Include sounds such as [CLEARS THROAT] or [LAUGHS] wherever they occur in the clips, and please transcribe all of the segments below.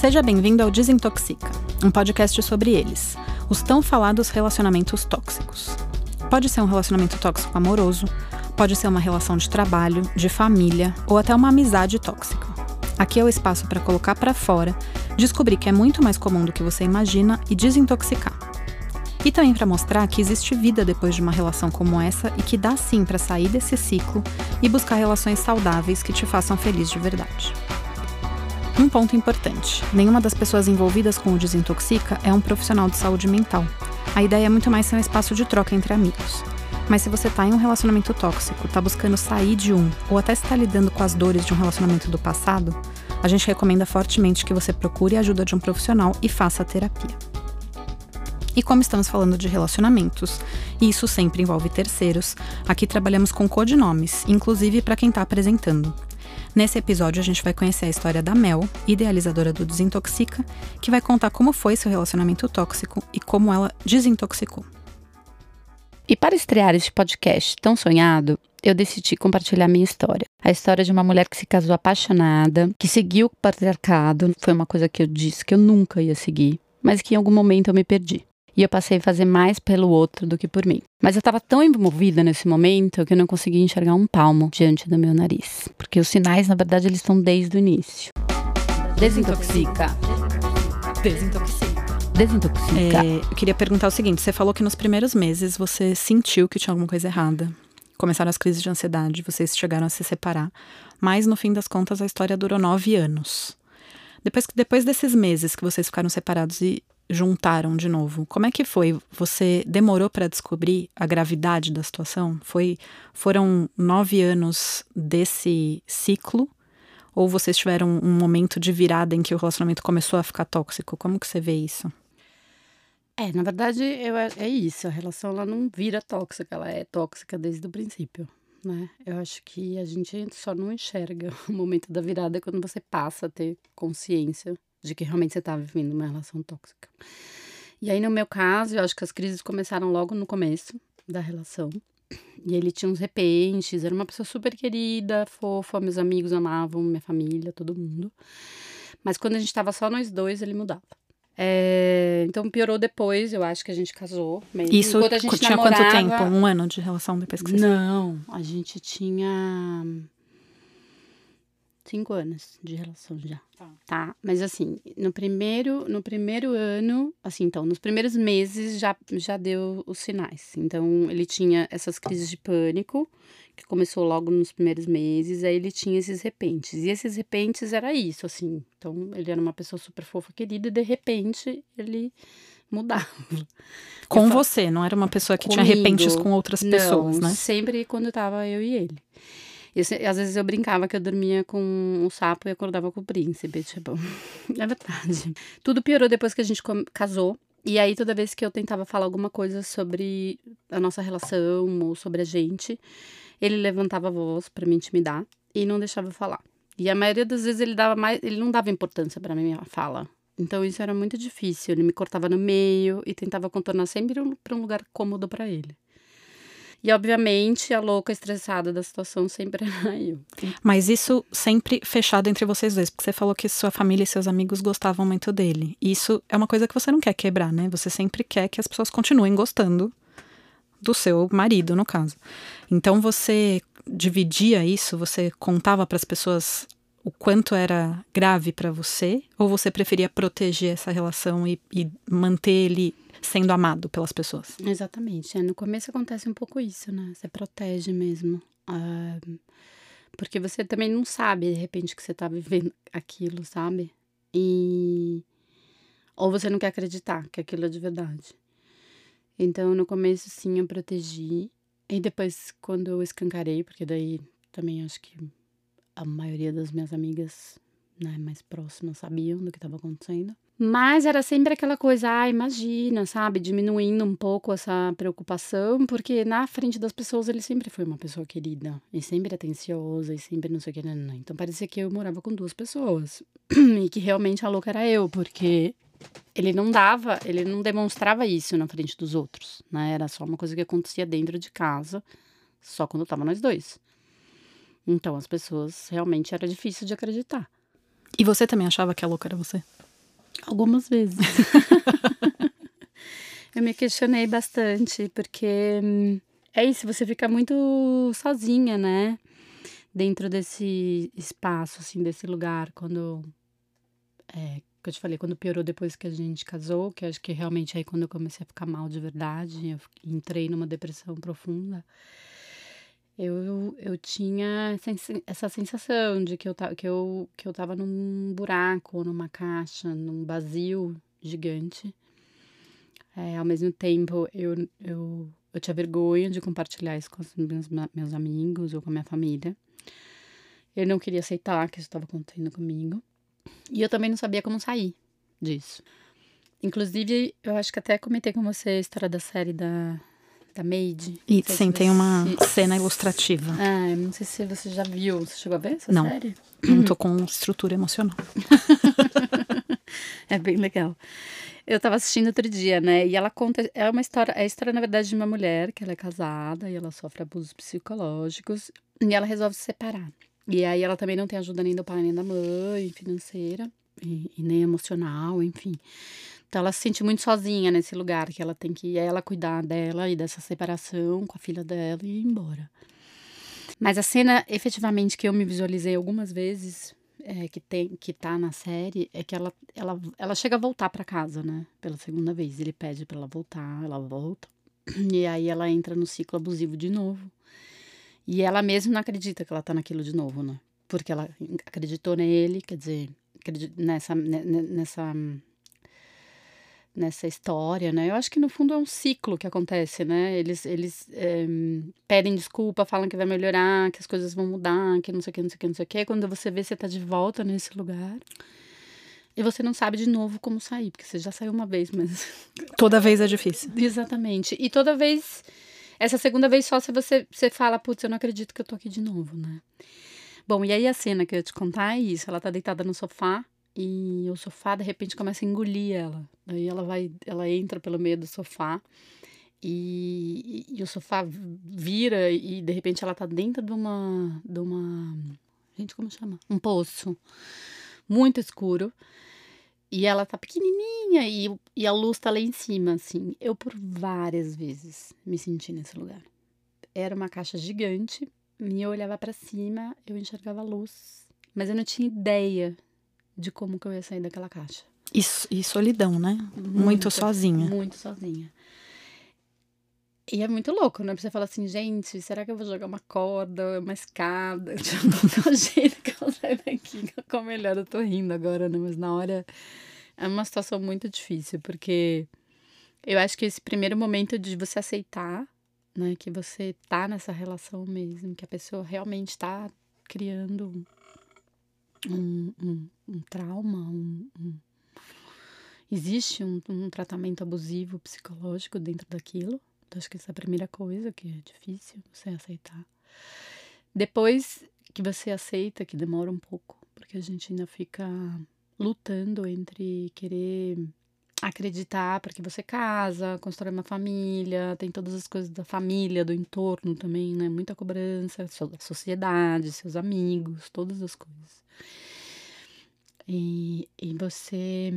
Seja bem-vindo ao Desintoxica, um podcast sobre eles, os tão falados relacionamentos tóxicos. Pode ser um relacionamento tóxico amoroso, pode ser uma relação de trabalho, de família ou até uma amizade tóxica. Aqui é o espaço para colocar para fora, descobrir que é muito mais comum do que você imagina e desintoxicar. E também para mostrar que existe vida depois de uma relação como essa e que dá sim para sair desse ciclo e buscar relações saudáveis que te façam feliz de verdade. Um ponto importante: nenhuma das pessoas envolvidas com o Desintoxica é um profissional de saúde mental. A ideia é muito mais ser um espaço de troca entre amigos. Mas se você está em um relacionamento tóxico, está buscando sair de um, ou até está lidando com as dores de um relacionamento do passado, a gente recomenda fortemente que você procure a ajuda de um profissional e faça terapia. E como estamos falando de relacionamentos, e isso sempre envolve terceiros, aqui trabalhamos com codinomes, inclusive para quem está apresentando. Nesse episódio, a gente vai conhecer a história da Mel, idealizadora do Desintoxica, que vai contar como foi seu relacionamento tóxico e como ela desintoxicou. E para estrear este podcast tão sonhado, eu decidi compartilhar minha história. A história de uma mulher que se casou apaixonada, que seguiu o patriarcado, foi uma coisa que eu disse que eu nunca ia seguir, mas que em algum momento eu me perdi e eu passei a fazer mais pelo outro do que por mim. Mas eu estava tão envolvida nesse momento que eu não conseguia enxergar um palmo diante do meu nariz, porque os sinais, na verdade, eles estão desde o início. Desintoxica. Desintoxica. Desintoxica. É, eu queria perguntar o seguinte: você falou que nos primeiros meses você sentiu que tinha alguma coisa errada. Começaram as crises de ansiedade, vocês chegaram a se separar. Mas no fim das contas a história durou nove anos. Depois, depois desses meses que vocês ficaram separados e juntaram de novo. Como é que foi? Você demorou para descobrir a gravidade da situação? Foi, foram nove anos desse ciclo? Ou vocês tiveram um momento de virada em que o relacionamento começou a ficar tóxico? Como que você vê isso? É, na verdade, eu, é isso. A relação ela não vira tóxica, ela é tóxica desde o princípio. Né? Eu acho que a gente só não enxerga [LAUGHS] o momento da virada quando você passa a ter consciência de que realmente você estava vivendo uma relação tóxica. E aí, no meu caso, eu acho que as crises começaram logo no começo da relação. E ele tinha uns repentes, era uma pessoa super querida, fofa, meus amigos amavam, minha família, todo mundo. Mas quando a gente estava só nós dois, ele mudava. É, então piorou depois, eu acho que a gente casou. Isso a gente tinha namorava, quanto tempo? Um ano de relação depois que você Não, a gente tinha cinco anos de relação já. Tá. tá. Mas assim, no primeiro, no primeiro ano, assim, então, nos primeiros meses já, já deu os sinais. Então, ele tinha essas crises de pânico, que começou logo nos primeiros meses, aí ele tinha esses repentes. E esses repentes era isso, assim. Então, ele era uma pessoa super fofa, querida, e de repente ele mudava. [LAUGHS] Com você, não era uma pessoa que Comigo, tinha repentes com outras pessoas, não, né? Sempre quando tava eu e ele. E, às vezes eu brincava que eu dormia com um sapo e acordava com o príncipe, tipo. [LAUGHS] é verdade. Tudo piorou depois que a gente casou. E aí, toda vez que eu tentava falar alguma coisa sobre a nossa relação ou sobre a gente, ele levantava a voz para me intimidar e não deixava eu falar. E a maioria das vezes ele dava mais, ele não dava importância para minha fala. Então isso era muito difícil. Ele me cortava no meio e tentava contornar sempre para um lugar cômodo para ele. E, obviamente, a louca estressada da situação sempre [LAUGHS] era eu. Mas isso sempre fechado entre vocês dois, porque você falou que sua família e seus amigos gostavam muito dele. Isso é uma coisa que você não quer quebrar, né? Você sempre quer que as pessoas continuem gostando do seu marido, no caso. Então você dividia isso, você contava para as pessoas o quanto era grave para você, ou você preferia proteger essa relação e, e manter ele sendo amado pelas pessoas. Exatamente. É, no começo acontece um pouco isso, né? Você protege mesmo. Uh, porque você também não sabe, de repente, que você tá vivendo aquilo, sabe? E. Ou você não quer acreditar que aquilo é de verdade. Então, no começo, sim, eu protegi. E depois, quando eu escancarei, porque daí também acho que a maioria das minhas amigas né, mais próximas sabiam do que estava acontecendo. Mas era sempre aquela coisa, ah, imagina, sabe? Diminuindo um pouco essa preocupação, porque na frente das pessoas ele sempre foi uma pessoa querida, e sempre atenciosa, e sempre não sei o que. Não, não. Então parecia que eu morava com duas pessoas, [CLEARS THROAT] e que realmente a louca era eu, porque ele não dava, ele não demonstrava isso na frente dos outros, né? Era só uma coisa que acontecia dentro de casa, só quando tava nós dois. Então as pessoas realmente era difícil de acreditar. E você também achava que a louca era você? Algumas vezes. [LAUGHS] eu me questionei bastante, porque hum, é isso, você fica muito sozinha, né? Dentro desse espaço, assim, desse lugar, quando. É, que eu te falei, quando piorou depois que a gente casou, que acho que realmente aí quando eu comecei a ficar mal de verdade, eu entrei numa depressão profunda. Eu, eu tinha essa sensação de que eu, que, eu, que eu tava num buraco, numa caixa, num vazio gigante. É, ao mesmo tempo, eu, eu, eu tinha vergonha de compartilhar isso com os meus, meus amigos ou com a minha família. Eu não queria aceitar que isso estava acontecendo comigo. E eu também não sabia como sair disso. Inclusive, eu acho que até comentei com você a história da série da, da Maid. E sim, tem uma cena ilustrativa. Ah, não sei se você já viu. Você chegou a ver essa não, série? Não, tô [LAUGHS] com estrutura emocional. [LAUGHS] é bem legal. Eu tava assistindo outro dia, né? E ela conta. É uma história. É a história, na verdade, de uma mulher que ela é casada e ela sofre abusos psicológicos. E ela resolve se separar. E aí ela também não tem ajuda nem do pai nem da mãe, financeira, e, e nem emocional, enfim. Então ela se sente muito sozinha nesse lugar, que ela tem que ela cuidar dela e dessa separação com a filha dela e ir embora. Mas a cena, efetivamente, que eu me visualizei algumas vezes, é, que tem que tá na série, é que ela, ela, ela chega a voltar para casa, né? Pela segunda vez. Ele pede para ela voltar, ela volta. [CLEARS THROAT] E aí ela entra no ciclo abusivo de novo. E ela mesma não acredita que ela tá naquilo de novo, né? Porque ela acreditou nele, quer dizer, nessa, nessa, nessa história, né? Eu acho que no fundo é um ciclo que acontece, né? Eles, eles é, pedem desculpa, falam que vai melhorar, que as coisas vão mudar, que não sei o que, não sei o que, não sei o que. Quando você vê, você tá de volta nesse lugar. E você não sabe de novo como sair, porque você já saiu uma vez, mas. [LAUGHS] Toda vez é difícil. Exatamente. E toda vez essa segunda vez só se você, você fala, putz, eu não acredito que eu tô aqui de novo, né? Bom, e aí a cena que eu ia te contar é isso. Ela tá deitada no sofá e o sofá de repente começa a engolir ela. Daí ela vai, ela entra pelo meio do sofá e, e, e o sofá vira e de repente ela tá dentro de uma, de uma, gente, como chama? Um poço muito escuro. E ela tá pequenininha e, e a luz tá lá em cima, assim. Eu, por várias vezes, me senti nesse lugar. Era uma caixa gigante, e eu olhava para cima, eu enxergava a luz. Mas eu não tinha ideia de como que eu ia sair daquela caixa. E, e solidão, né? Muito, muito sozinha. Muito sozinha. E é muito louco, né? Você fala assim, gente, será que eu vou jogar uma corda, uma escada? [LAUGHS] Tipo, jeito que eu saio daqui, com melhor. Eu tô rindo agora, né? Mas na hora é uma situação muito difícil, porque eu acho que esse primeiro momento de você aceitar, né? Que você tá nessa relação mesmo, que a pessoa realmente tá criando um, um, um trauma, um, um existe um, um, tratamento abusivo psicológico dentro daquilo. Então, acho que essa é a primeira coisa que é difícil você aceitar. Depois que você aceita, que demora um pouco, porque a gente ainda fica lutando entre querer acreditar para que você casa, constrói uma família, tem todas as coisas da família, do entorno também, né? Muita cobrança, da sociedade, seus amigos, todas as coisas. E, e você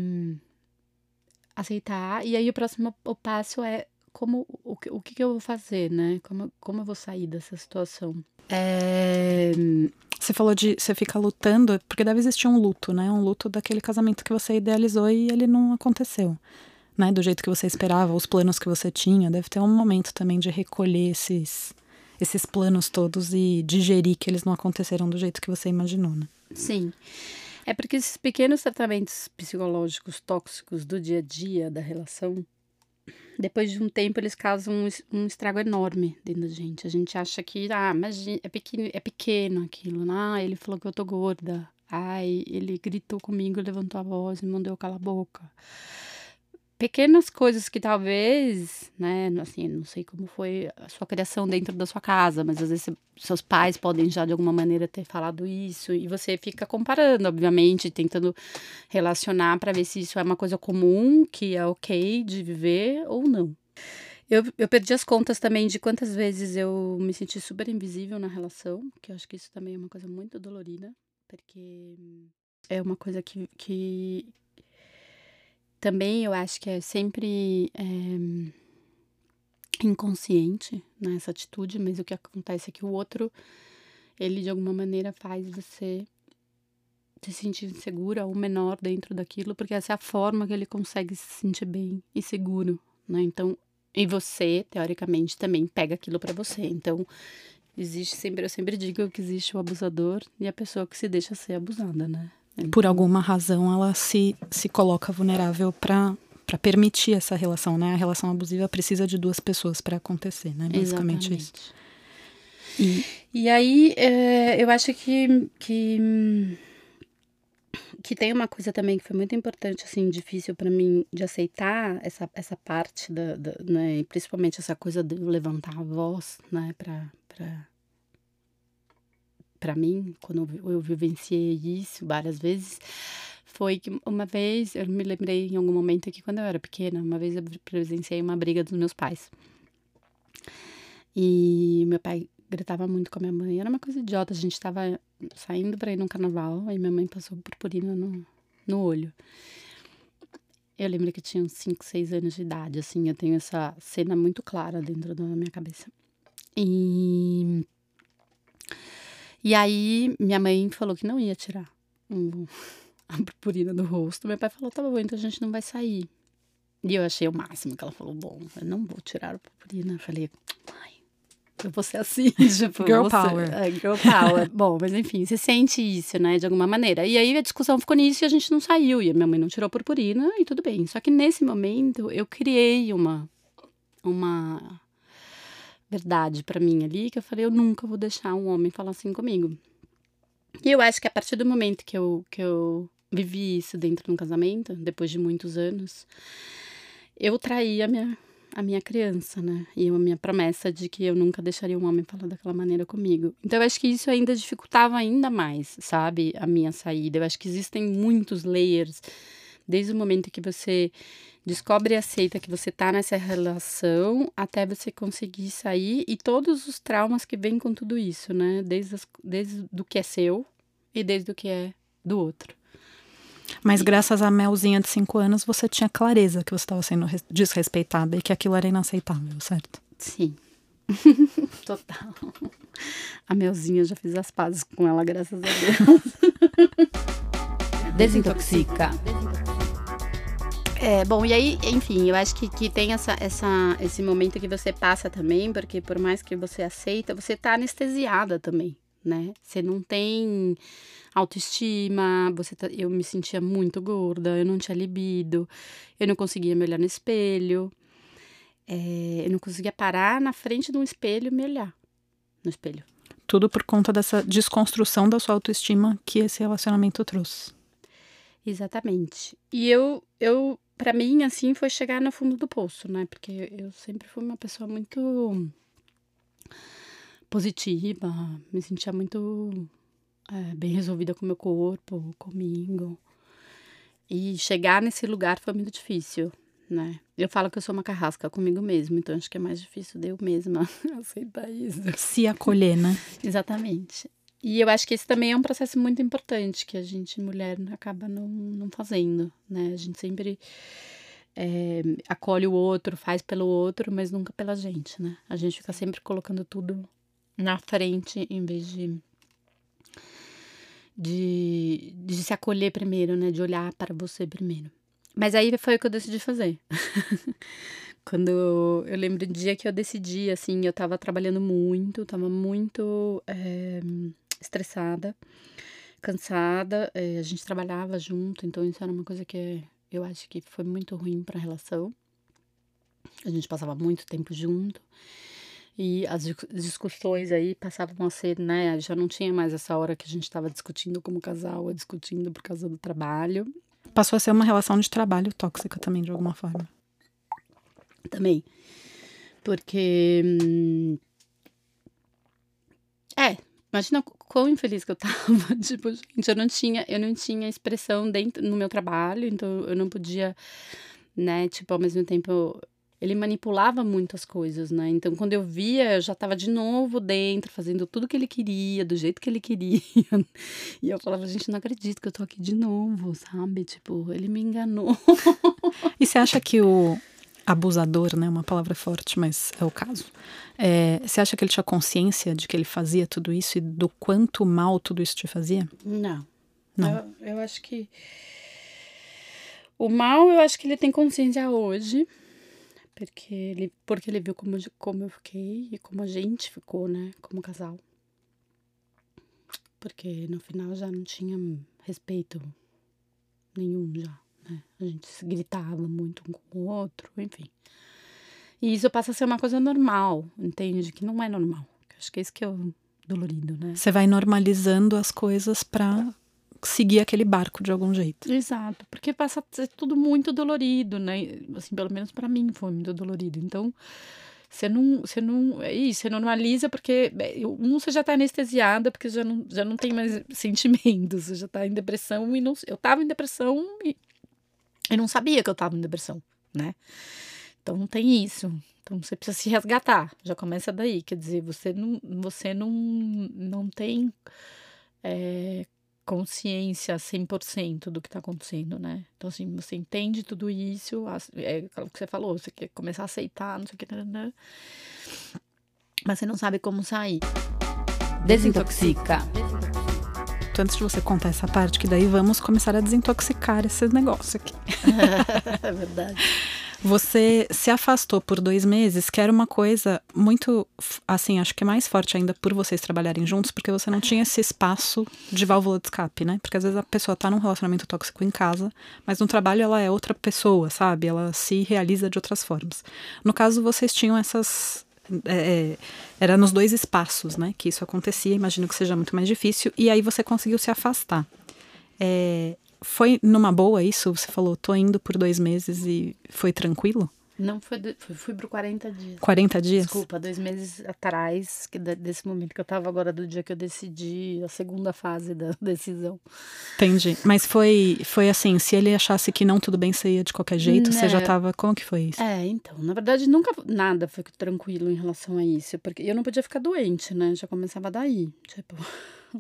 aceitar. E aí o próximo o passo é como o, o que, que eu vou fazer, né? Como, como eu vou sair dessa situação? É... Você falou de você fica lutando, porque deve existir um luto, né? Um luto daquele casamento que você idealizou e ele não aconteceu. Né, do jeito que você esperava, os planos que você tinha, deve ter um momento também de recolher esses, esses planos todos e digerir que eles não aconteceram do jeito que você imaginou, né? Sim. É porque esses pequenos tratamentos psicológicos tóxicos do dia a dia da relação depois de um tempo eles causam um, um estrago enorme dentro da gente. A gente acha que, ah, mas é pequeno, é pequeno aquilo. Né? Ah, ele falou que eu tô gorda. Ai, ele gritou comigo, levantou a voz e mandou calar a boca pequenas coisas que talvez, né, assim, não sei como foi a sua criação dentro da sua casa, mas às vezes seus pais podem já de alguma maneira ter falado isso e você fica comparando, obviamente, tentando relacionar para ver se isso é uma coisa comum, que é ok de viver ou não. Eu, eu perdi as contas também de quantas vezes eu me senti super invisível na relação, que eu acho que isso também é uma coisa muito dolorida, porque é uma coisa que, que também eu acho que é sempre é, inconsciente né, atitude, mas o que acontece é que o outro, ele de alguma maneira faz você se sentir insegura ou menor dentro daquilo, porque essa é a forma que ele consegue se sentir bem e seguro, né? Então, e você, teoricamente, também pega aquilo para você. Então, existe sempre, eu sempre digo que existe o abusador e a pessoa que se deixa ser abusada, né? Por alguma razão, ela se, se coloca vulnerável para para permitir essa relação, né? A relação abusiva precisa de duas pessoas para acontecer, né? Basicamente Exatamente. isso. E, e aí, é, eu acho que, que que tem uma coisa também que foi muito importante, assim, difícil para mim de aceitar essa, essa parte da, da né, principalmente essa coisa de levantar a voz, né, para para mim, quando eu vivenciei isso várias vezes, foi que uma vez, eu me lembrei em algum momento que quando eu era pequena, uma vez eu presenciei uma briga dos meus pais. E meu pai gritava muito com a minha mãe. Era uma coisa idiota. A gente estava saindo para ir num carnaval e minha mãe passou purpurina no, no olho. Eu lembro que eu tinha uns 5, 6 anos de idade, assim. Eu tenho essa cena muito clara dentro da minha cabeça. E. E aí, minha mãe falou que não ia tirar um, [LAUGHS] a purpurina do rosto. Meu pai falou: tá bom, então a gente não vai sair. E eu achei o máximo que ela falou: bom, eu não vou tirar a purpurina. Eu falei: ai, eu vou ser assim, [LAUGHS] tipo, girl você, power. É, girl power. [LAUGHS] Bom, mas enfim, você sente isso, né, de alguma maneira. E aí a discussão ficou nisso e a gente não saiu. E a minha mãe não tirou purpurina e tudo bem. Só que nesse momento eu criei uma uma verdade para mim ali que eu falei, eu nunca vou deixar um homem falar assim comigo. E eu acho que a partir do momento que eu que eu vivi isso dentro de um casamento, depois de muitos anos, eu traí a minha a minha criança, né? E a minha promessa de que eu nunca deixaria um homem falar daquela maneira comigo. Então eu acho que isso ainda dificultava ainda mais, sabe? A minha saída. Eu acho que existem muitos layers desde o momento que você descobre e aceita que você tá nessa relação até você conseguir sair e todos os traumas que vêm com tudo isso, né? Desde, as, desde do que é seu e desde o que é do outro. Mas graças à Melzinha de 5 anos, você tinha clareza que você estava sendo desrespeitada e que aquilo era inaceitável, certo? Sim. [LAUGHS] Total. A Melzinha já fiz as pazes com ela, graças a Deus. Desintoxica. É, bom, e aí, enfim, eu acho que, que tem essa, essa, esse momento que você passa também, porque por mais que você aceita, você tá anestesiada também, né? Você não tem autoestima, você tá, eu me sentia muito gorda, eu não tinha libido, eu não conseguia me olhar no espelho, é, eu não conseguia parar na frente de um espelho e me olhar no espelho. Tudo por conta dessa desconstrução da sua autoestima que esse relacionamento trouxe. Exatamente. E eu, eu para mim, assim, foi chegar no fundo do poço, né? Porque eu sempre fui uma pessoa muito positiva, me sentia muito é, bem resolvida com meu corpo, comigo. E chegar nesse lugar foi muito difícil, né? Eu falo que eu sou uma carrasca comigo mesma, então acho que é mais difícil de eu mesma [LAUGHS] aceitar isso. Se acolher, né? Exatamente. E eu acho que esse também é um processo muito importante que a gente, mulher, acaba não, não fazendo, né? A gente sempre é, acolhe o outro, faz pelo outro, mas nunca pela gente, né? A gente fica sempre colocando tudo na frente em vez de de, de se acolher primeiro, né? De olhar para você primeiro. Mas aí foi o que eu decidi fazer. [LAUGHS] Quando eu lembro do dia que eu decidi, assim, eu tava trabalhando muito, tava muito é, estressada, cansada. É, a gente trabalhava junto, então isso era uma coisa que eu acho que foi muito ruim para a relação. A gente passava muito tempo junto. E as discussões aí passavam a ser, né? Já não tinha mais essa hora que a gente estava discutindo como casal, ou discutindo por causa do trabalho. Passou a ser uma relação de trabalho tóxica também, de alguma forma. Também. Porque. Hum, é, imagina quão infeliz que eu tava. [LAUGHS] tipo, gente, eu não tinha, eu não tinha expressão dentro no meu trabalho, então eu não podia, né, tipo, ao mesmo tempo ele manipulava muito as coisas, né? Então, quando eu via, eu já estava de novo dentro, fazendo tudo que ele queria, do jeito que ele queria. [LAUGHS] E eu falava, gente, não acredito que eu tô aqui de novo, sabe? Tipo, ele me enganou. E você acha que o abusador, né? Uma palavra forte, mas é o caso. É, você acha que ele tinha consciência de que ele fazia tudo isso e do quanto mal tudo isso te fazia? Não. Não. Eu, eu acho que. O mal, eu acho que ele tem consciência hoje porque ele, porque ele viu como, como eu fiquei e como a gente ficou, né, como casal. Porque no final já não tinha respeito nenhum já, né? A gente se gritava muito um com o outro, enfim. E isso passa a ser uma coisa normal, entende? Que não é normal. Acho que é isso que é o dolorido, né? Você vai normalizando as coisas pra seguir aquele barco de algum jeito. Exato, porque passa a ser tudo muito dolorido, né? Assim, pelo menos para mim foi muito dolorido. Então, você não, você não, é isso, você normaliza porque um você já tá anestesiada porque já não, já não tem mais [LAUGHS] sentimentos, você já tá em depressão e não, eu tava em depressão e, e não sabia que eu tava em depressão, né? Então não tem isso. Então você precisa se resgatar. Já começa daí, quer dizer, você não, você não, não tem é, consciência 100% do que está acontecendo, né? Então, assim, você entende tudo isso, é aquilo que você falou, você quer começar a aceitar, não sei o que, né? mas você não sabe como sair. Desintoxica. Antes de você contar essa parte, que daí vamos começar a desintoxicar esse negócio aqui. [LAUGHS] é verdade. Você se afastou por dois meses, que era uma coisa muito, assim, acho que é mais forte ainda por vocês trabalharem juntos, porque você não tinha esse espaço de válvula de escape, né? Porque às vezes a pessoa tá num relacionamento tóxico em casa, mas no trabalho ela é outra pessoa, sabe? Ela se realiza de outras formas. No caso, vocês tinham essas. É, é era nos dois espaços, né? Que isso acontecia, imagino que seja muito mais difícil, e aí você conseguiu se afastar. É, foi numa boa isso? Você falou, tô indo por dois meses e foi tranquilo? Não, foi, foi fui por 40 dias. 40 dias? Desculpa, dois meses atrás, que desse momento que eu tava agora, do dia que eu decidi, a segunda fase da [LAUGHS] decisão. Entendi. Mas foi, foi assim, se ele achasse que não tudo bem, você ia de qualquer jeito? Né? Você já tava, como que foi isso? É, então, na verdade, nunca, nada foi tranquilo em relação a isso, porque eu não podia ficar doente, né? Já começava daí, tipo...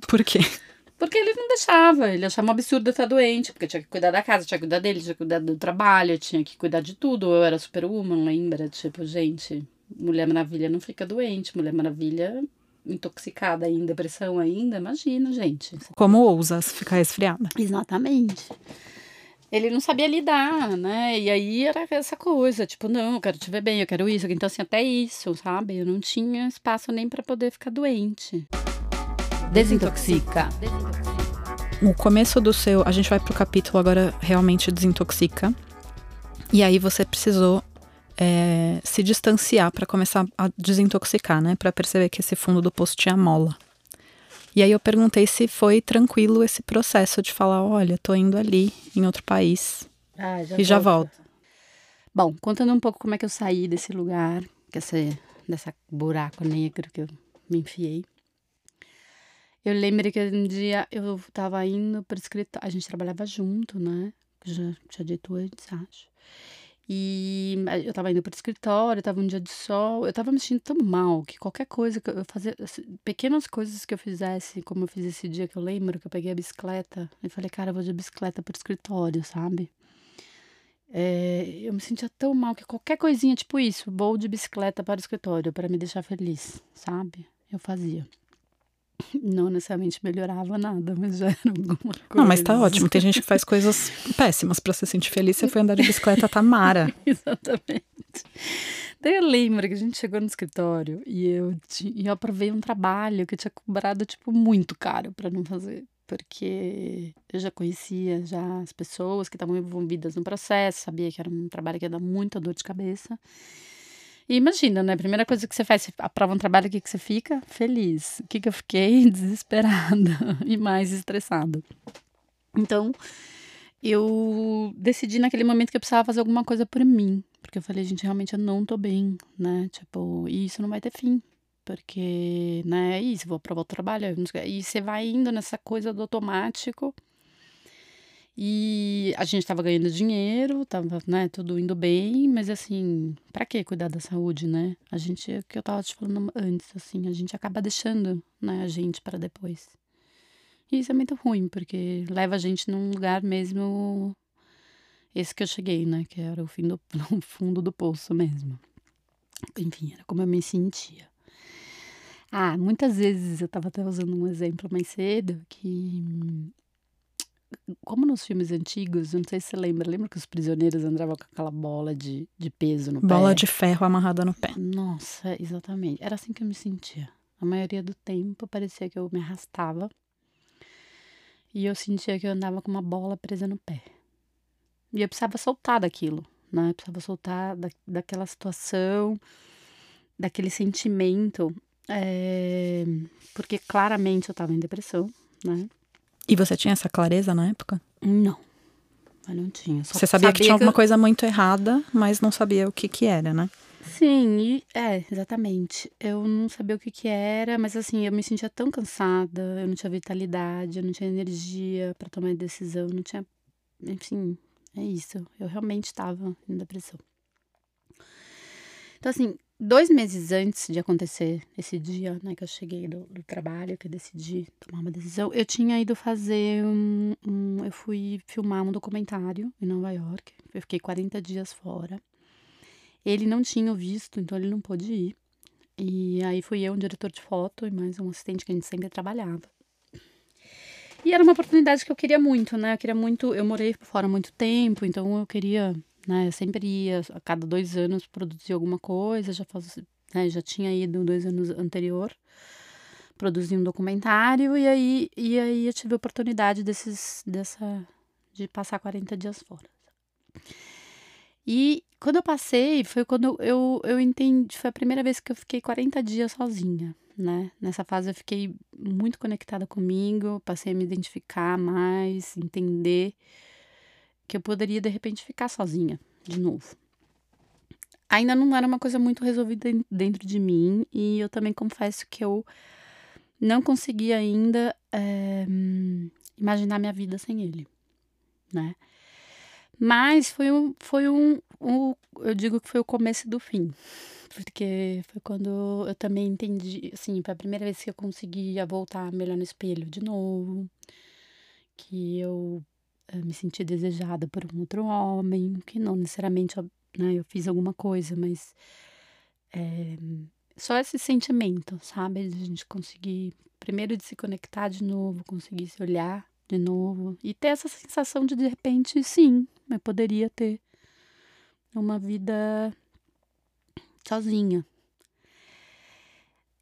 Por quê? [LAUGHS] Porque ele não deixava, ele achava um absurdo eu estar doente, porque tinha que cuidar da casa, tinha que cuidar dele, tinha que cuidar do trabalho, tinha que cuidar de tudo. Eu era super woman, lembra? Tipo, gente, Mulher Maravilha não fica doente, Mulher Maravilha intoxicada em depressão ainda, imagina, gente. Como ousa ficar resfriada. Exatamente. Ele não sabia lidar, né? E aí era essa coisa, tipo, não, eu quero te ver bem, eu quero isso. Então, assim, até isso, sabe? Eu não tinha espaço nem para poder ficar doente. Desintoxica. O começo do seu. A gente vai pro capítulo agora realmente desintoxica. E aí você precisou é, se distanciar para começar a desintoxicar, né? Para perceber que esse fundo do poço tinha mola. E aí eu perguntei se foi tranquilo esse processo de falar, olha, tô indo ali em outro país ah, já e já volto. Bom, contando um pouco como é que eu saí desse lugar, que esse, dessa buraco negro que eu me enfiei. Eu lembro que um dia eu tava indo para o escritório, a gente trabalhava junto, né? Já tinha dito antes, acho. E eu tava indo para o escritório, tava um dia de sol, eu tava me sentindo tão mal que qualquer coisa que eu fazia, assim, pequenas coisas que eu fizesse, como eu fiz esse dia que eu lembro, que eu peguei a bicicleta e falei, cara, eu vou de bicicleta para o escritório, sabe? É, eu me sentia tão mal que qualquer coisinha, tipo isso, vou de bicicleta para o escritório para me deixar feliz, sabe? Eu fazia. [LAUGHS] Não necessariamente melhorava nada, mas já era alguma coisa. Não, mas tá ótimo. Tem gente que faz coisas [LAUGHS] péssimas para se sentir feliz. Você foi andar de bicicleta, tá mara. [LAUGHS] Exatamente. Daí eu lembro que a gente chegou no escritório e eu, e eu aprovei um trabalho que eu tinha cobrado, tipo, muito caro para não fazer. Porque eu já conhecia já as pessoas que estavam envolvidas no processo, sabia que era um trabalho que ia dar muita dor de cabeça. E imagina, né? A primeira coisa que você faz, você aprova um trabalho, o que, que você fica? Feliz. O que, que eu fiquei? [LAUGHS] Desesperada [LAUGHS] e mais estressada. Então, eu decidi naquele momento que eu precisava fazer alguma coisa por mim. Porque eu falei, gente, realmente eu não tô bem, né? Tipo, e isso não vai ter fim. Porque, né, é isso, vou aprovar o trabalho. E você vai indo nessa coisa do automático. E a gente estava ganhando dinheiro, tava, né, tudo indo bem, mas assim, para que cuidar da saúde, né? A gente, o que eu tava te falando antes, assim, a gente acaba deixando, né, a gente para depois. E isso é muito ruim, porque leva a gente num lugar mesmo esse que eu cheguei, né, que era o fim do [LAUGHS] o fundo do poço mesmo. Enfim, era como eu me sentia. Ah, muitas vezes eu estava até usando um exemplo mais cedo que como nos filmes antigos, não sei se você lembra, lembra que os prisioneiros andavam com aquela bola de, de peso no bola pé? Bola de ferro amarrada no pé. Nossa, exatamente. Era assim que eu me sentia. A maioria do tempo parecia que eu me arrastava e eu sentia que eu andava com uma bola presa no pé. E eu precisava soltar daquilo, né? Eu precisava soltar da, daquela situação, daquele sentimento, é, porque claramente eu estava em depressão, né? E você tinha essa clareza na época? Não. Eu não tinha. Só você sabia, sabia que tinha que... alguma coisa muito errada, mas não sabia o que que era, né? Sim, e, é, exatamente. Eu não sabia o que que era, mas assim, eu me sentia tão cansada, eu não tinha vitalidade, eu não tinha energia para tomar decisão, não tinha, enfim, é isso. Eu realmente estava em depressão. Então assim, dois meses antes de acontecer esse dia, né, que eu cheguei do, do, trabalho, que eu decidi tomar uma decisão, eu tinha ido fazer um, um, Eu fui filmar um documentário em Nova York. Eu fiquei 40 dias fora. Ele não tinha visto, então ele não pôde ir. E aí fui eu, um diretor de foto e mais um assistente que a gente sempre trabalhava. E era uma oportunidade que eu queria muito, né? Eu queria muito. Eu morei fora muito tempo, então eu queria né? Eu sempre ia, a cada dois anos, produzir alguma coisa. Já, faz, né? já tinha ido dois anos anterior produzir um documentário e aí, e aí eu tive a oportunidade desses, dessa, de passar 40 dias fora. E quando eu passei, foi quando eu, eu entendi, foi a primeira vez que eu fiquei 40 dias sozinha, né? Nessa fase eu fiquei muito conectada comigo, passei a me identificar mais, entender que eu poderia de repente ficar sozinha de novo. Ainda não era uma coisa muito resolvida dentro de mim e eu também confesso que eu não conseguia ainda é, imaginar minha vida sem ele, né? Mas foi um, foi um, um, eu digo que foi o começo do fim, porque foi quando eu também entendi, assim, foi a primeira vez que eu conseguia voltar melhor no espelho de novo, que eu me senti desejada por um outro homem, que não necessariamente né, eu fiz alguma coisa, mas é, só esse sentimento, sabe? De a gente conseguir, primeiro, de se conectar de novo, conseguir se olhar de novo e ter essa sensação de, de repente, sim, eu poderia ter uma vida sozinha.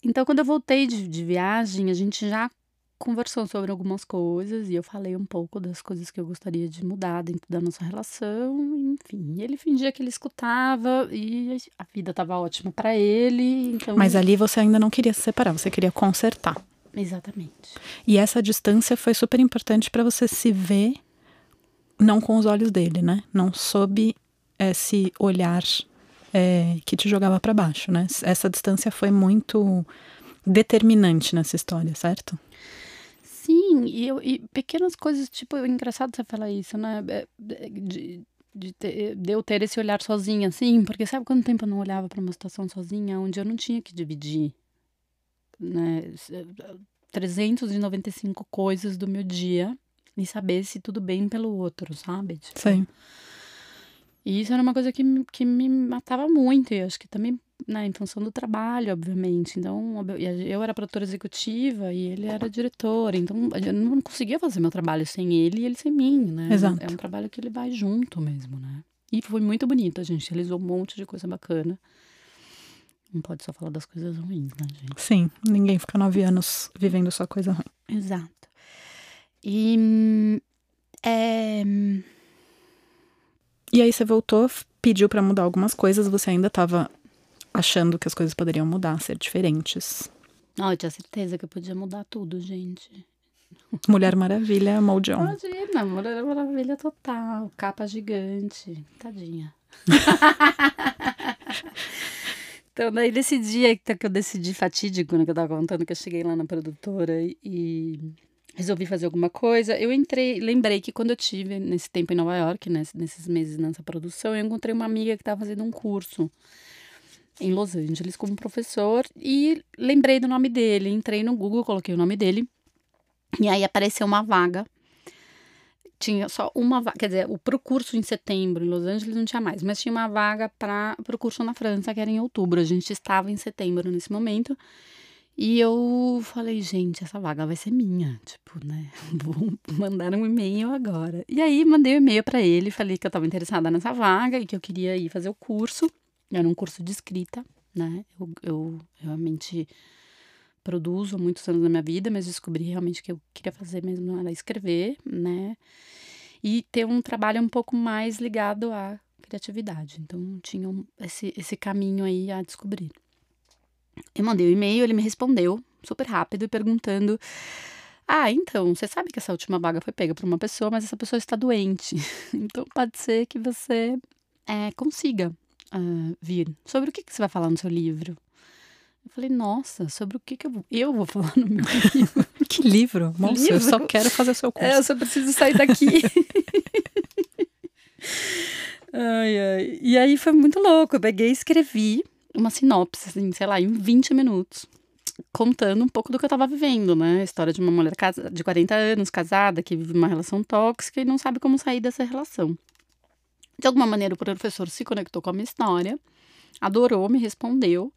Então, quando eu voltei de, de viagem, a gente já conversou sobre algumas coisas e eu falei um pouco das coisas que eu gostaria de mudar dentro da nossa relação, enfim. Ele fingia que ele escutava e a vida estava ótima para ele, então Mas ali você ainda não queria se separar, você queria consertar. Exatamente. E essa distância foi super importante para você se ver não com os olhos dele, né? Não sob esse olhar é, que te jogava para baixo, né? Essa distância foi muito determinante nessa história, certo? Sim, e, eu, e pequenas coisas, tipo, é engraçado você falar isso, né? É, de, de, ter, de, eu ter esse olhar sozinha, assim, porque sabe quanto tempo eu não olhava para uma situação sozinha, onde eu não tinha que dividir, né? 395 coisas do meu dia e saber se tudo bem pelo outro, sabe? Tipo, Sim. E isso era uma coisa que, que me matava muito, e acho que também né, em função do trabalho, obviamente. Então, eu era produtora executiva e ele era diretor. Então, eu não conseguia fazer meu trabalho sem ele e ele sem mim, né? Exato. É um trabalho que ele vai junto mesmo, né? E foi muito bonito, a gente realizou um monte de coisa bacana. Não pode só falar das coisas ruins, né, gente? Sim, ninguém fica nove anos vivendo só coisa ruim. Exato. E. É... E aí você voltou, pediu para mudar algumas coisas, você ainda estava achando que as coisas poderiam mudar, ser diferentes. Não, eu tinha certeza que eu podia mudar tudo, gente. Mulher Maravilha, Molde On. Imagina, Mulher Maravilha total, capa gigante, tadinha. [LAUGHS] então, daí nesse dia que eu decidi fatídico, né, que eu tava contando, que eu cheguei lá na produtora e resolvi fazer alguma coisa. Eu entrei, lembrei que quando eu tive nesse tempo em Nova York, né, nesses meses nessa produção, eu encontrei uma amiga que estava fazendo um curso em Los Angeles como professor e lembrei do nome dele. Entrei no Google, coloquei o nome dele e aí apareceu uma vaga. Tinha só uma vaga, quer dizer, o pro curso em setembro em Los Angeles não tinha mais, mas tinha uma vaga para o curso na França, que era em outubro. A gente estava em setembro nesse momento. E eu falei, gente, essa vaga vai ser minha. Tipo, né? [LAUGHS] Vou mandar um e-mail agora. E aí mandei o um e-mail para ele, falei que eu estava interessada nessa vaga e que eu queria ir fazer o curso. Era um curso de escrita, né? Eu, eu realmente produzo há muitos anos da minha vida, mas descobri realmente que eu queria fazer mesmo era escrever, né? E ter um trabalho um pouco mais ligado à criatividade. Então, tinha esse, esse caminho aí a descobrir. Eu mandei o um e-mail, ele me respondeu super rápido perguntando: Ah, então, você sabe que essa última vaga foi pega por uma pessoa, mas essa pessoa está doente. [LAUGHS] então pode ser que você é, consiga uh, vir. Sobre o que, que você vai falar no seu livro? Eu falei, nossa, sobre o que, que eu, vou, eu vou falar no meu [LAUGHS] livro? [LAUGHS] que livro? Moça, livro? eu só quero fazer o seu curso. É, eu só preciso sair daqui. ai, ai. E aí foi muito louco. Eu peguei e escrevi uma sinopse, assim, sei lá, em 20 minutos, contando um pouco do que eu estava vivendo, né? A história de uma mulher de 40 anos, casada, que vive uma relação tóxica e não sabe como sair dessa relação. De alguma maneira, o professor se conectou com a minha história, adorou, me respondeu.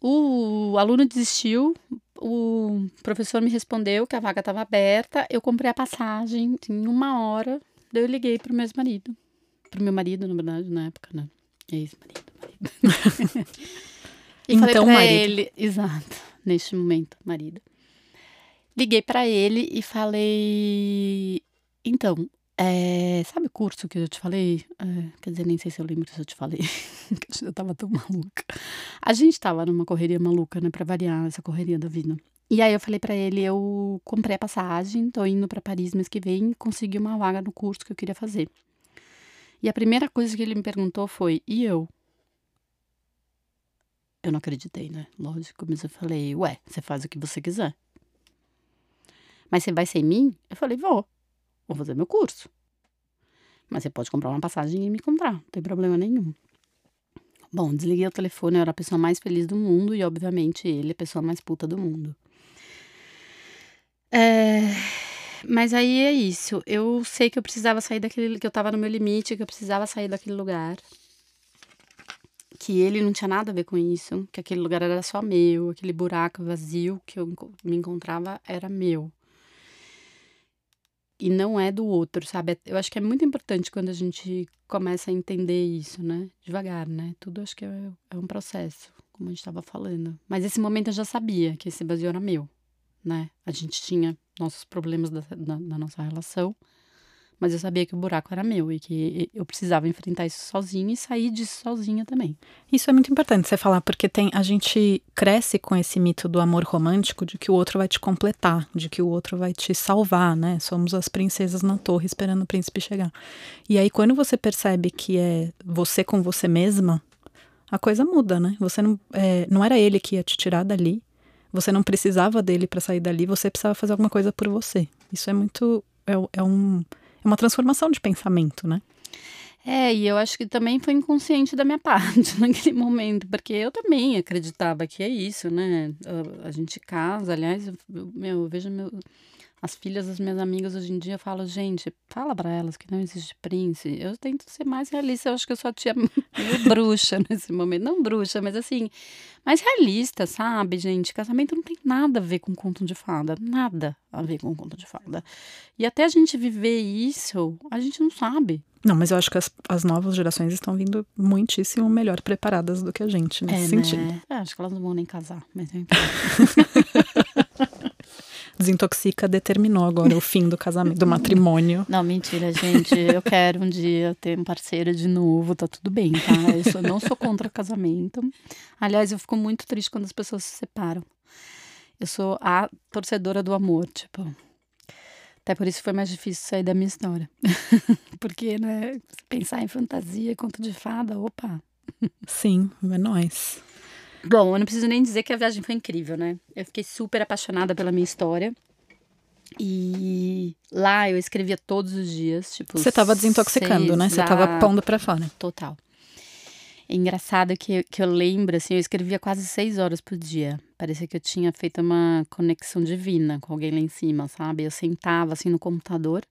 O aluno desistiu, o professor me respondeu que a vaga estava aberta, eu comprei a passagem em uma hora, daí eu liguei para o meu marido, para o meu marido, na verdade, na época, né? Ex-marido, marido. [LAUGHS] e então, falei marido. ele, exato, neste momento, marido. Liguei para ele e falei, então, é, sabe o curso que eu te falei? É, quer dizer, nem sei se eu lembro se eu te falei. [LAUGHS] eu tava tão maluca. A gente tava numa correria maluca, né? Pra variar essa correria da vida. E aí eu falei para ele, eu comprei a passagem, tô indo para Paris mês que vem, consegui uma vaga no curso que eu queria fazer. E a primeira coisa que ele me perguntou foi: e eu? Eu não acreditei, né? Lógico, mas eu falei: ué, você faz o que você quiser. Mas você vai sem mim? Eu falei: vou. Vou fazer meu curso. Mas você pode comprar uma passagem e me comprar, não tem problema nenhum. Bom, desliguei o telefone, eu era a pessoa mais feliz do mundo e, obviamente, ele a pessoa mais puta do mundo. É mas aí é isso. Eu sei que eu precisava sair daquele. que eu tava no meu limite, que eu precisava sair daquele lugar. Que ele não tinha nada a ver com isso. Que aquele lugar era só meu. Aquele buraco vazio que eu me encontrava era meu. E não é do outro, sabe? Eu acho que é muito importante quando a gente começa a entender isso, né? Devagar, né? Tudo acho que é, é um processo, como a gente estava falando. Mas esse momento eu já sabia que esse vazio era meu, né? A gente tinha nossos problemas da, da, da, nossa relação. Mas eu sabia que o buraco era meu e que eu precisava enfrentar isso sozinha e sair disso sozinha também. Isso é muito importante você falar, porque tem a gente cresce com esse mito do amor romântico, de que o outro vai te completar, de que o outro vai te salvar, né? Somos as princesas na torre esperando o príncipe chegar. E aí, quando você percebe que é você com você mesma, a coisa muda, né? Você não, é, não era ele que ia te tirar dali, você não precisava dele para sair dali, você precisava fazer alguma coisa por você. Isso é muito. É, é, um, é uma transformação de pensamento, né? É, e eu acho que também foi inconsciente da minha parte [LAUGHS] naquele momento, porque eu também acreditava que é isso, né? A, a gente casa, aliás, eu, meu, eu vejo meu, as filhas das minhas amigas hoje em dia falam, gente, fala para elas que não existe príncipe. Eu tento ser mais realista, eu acho que eu sou a tia [LAUGHS] bruxa nesse momento. Não bruxa, mas assim, mais realista, sabe, gente? Casamento não tem nada a ver com conto de fada, nada a ver com conto de fada. E até a gente viver isso, a gente não sabe. Não, mas eu acho que as, as novas gerações estão vindo muitíssimo melhor preparadas do que a gente nesse é, sentido. Né? É, acho que elas não vão nem casar, mas [LAUGHS] Desintoxica determinou agora o fim do casamento, do matrimônio. [LAUGHS] Não, mentira, gente. Eu quero um dia ter um parceiro de novo, tá tudo bem, tá? Eu sou, não sou contra casamento. Aliás, eu fico muito triste quando as pessoas se separam. Eu sou a torcedora do amor, tipo. Até por isso foi mais difícil sair da minha história. [LAUGHS] Porque, né, pensar em fantasia, conto de fada, opa. Sim, é nóis. Bom, eu não preciso nem dizer que a viagem foi incrível, né? Eu fiquei super apaixonada pela minha história. E lá eu escrevia todos os dias, tipo. Você tava desintoxicando, seis, né? Você tava pondo pra fora. Total. É engraçado que, que eu lembro, assim, eu escrevia quase seis horas por dia. Parecia que eu tinha feito uma conexão divina com alguém lá em cima, sabe? Eu sentava, assim, no computador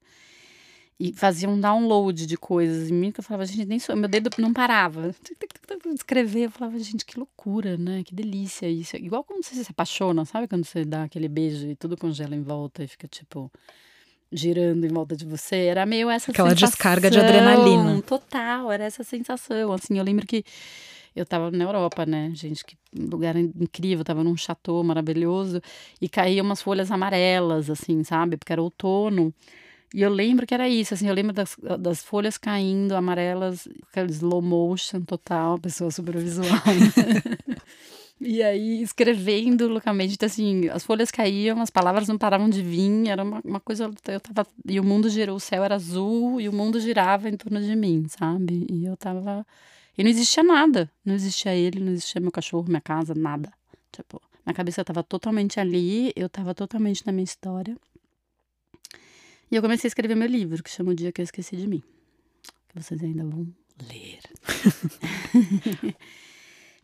e fazia um download de coisas em mim que eu falava, gente, nem sou, meu dedo não parava. [LAUGHS] Escrever, eu falava, gente, que loucura, né? Que delícia isso. Igual quando você se apaixona, sabe? Quando você dá aquele beijo e tudo congela em volta e fica tipo girando em volta de você. Era meio essa Aquela sensação. descarga de adrenalina. Total, era essa sensação. Assim, eu lembro que eu tava na Europa, né? Gente, que lugar incrível, tava num chateau maravilhoso e caíam umas folhas amarelas, assim, sabe? Porque era outono. E eu lembro que era isso, assim, eu lembro das, das folhas caindo amarelas, aquele slow motion total, pessoa super visual. [LAUGHS] Né? e aí, escrevendo loucamente, então, assim, as folhas caíam, as palavras não paravam de vir, era uma, uma coisa, eu tava, e o mundo girou, o céu era azul e o mundo girava em torno de mim, sabe? E eu tava, e não existia nada, não existia ele, não existia meu cachorro, minha casa, nada. Tipo, minha cabeça tava totalmente ali, eu tava totalmente na minha história. E eu comecei a escrever meu livro, que chama O Dia Que Eu Esqueci de Mim. Que vocês ainda vão ler. [LAUGHS]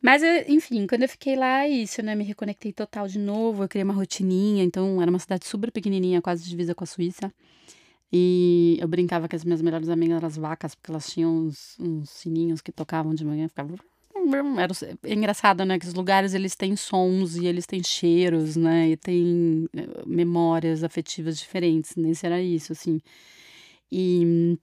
Mas, enfim, quando eu fiquei lá, é isso, né? Me reconectei total de novo. Eu criei uma rotininha. Então, era uma cidade super pequenininha, quase divisa com a Suíça. E eu brincava que as minhas melhores amigas eram as vacas, porque elas tinham uns, uns sininhos que tocavam de manhã. Ficava era, é engraçado, né? Que os lugares eles têm sons e eles têm cheiros, né? E têm eh, memórias afetivas diferentes. Nesse era isso, assim. E,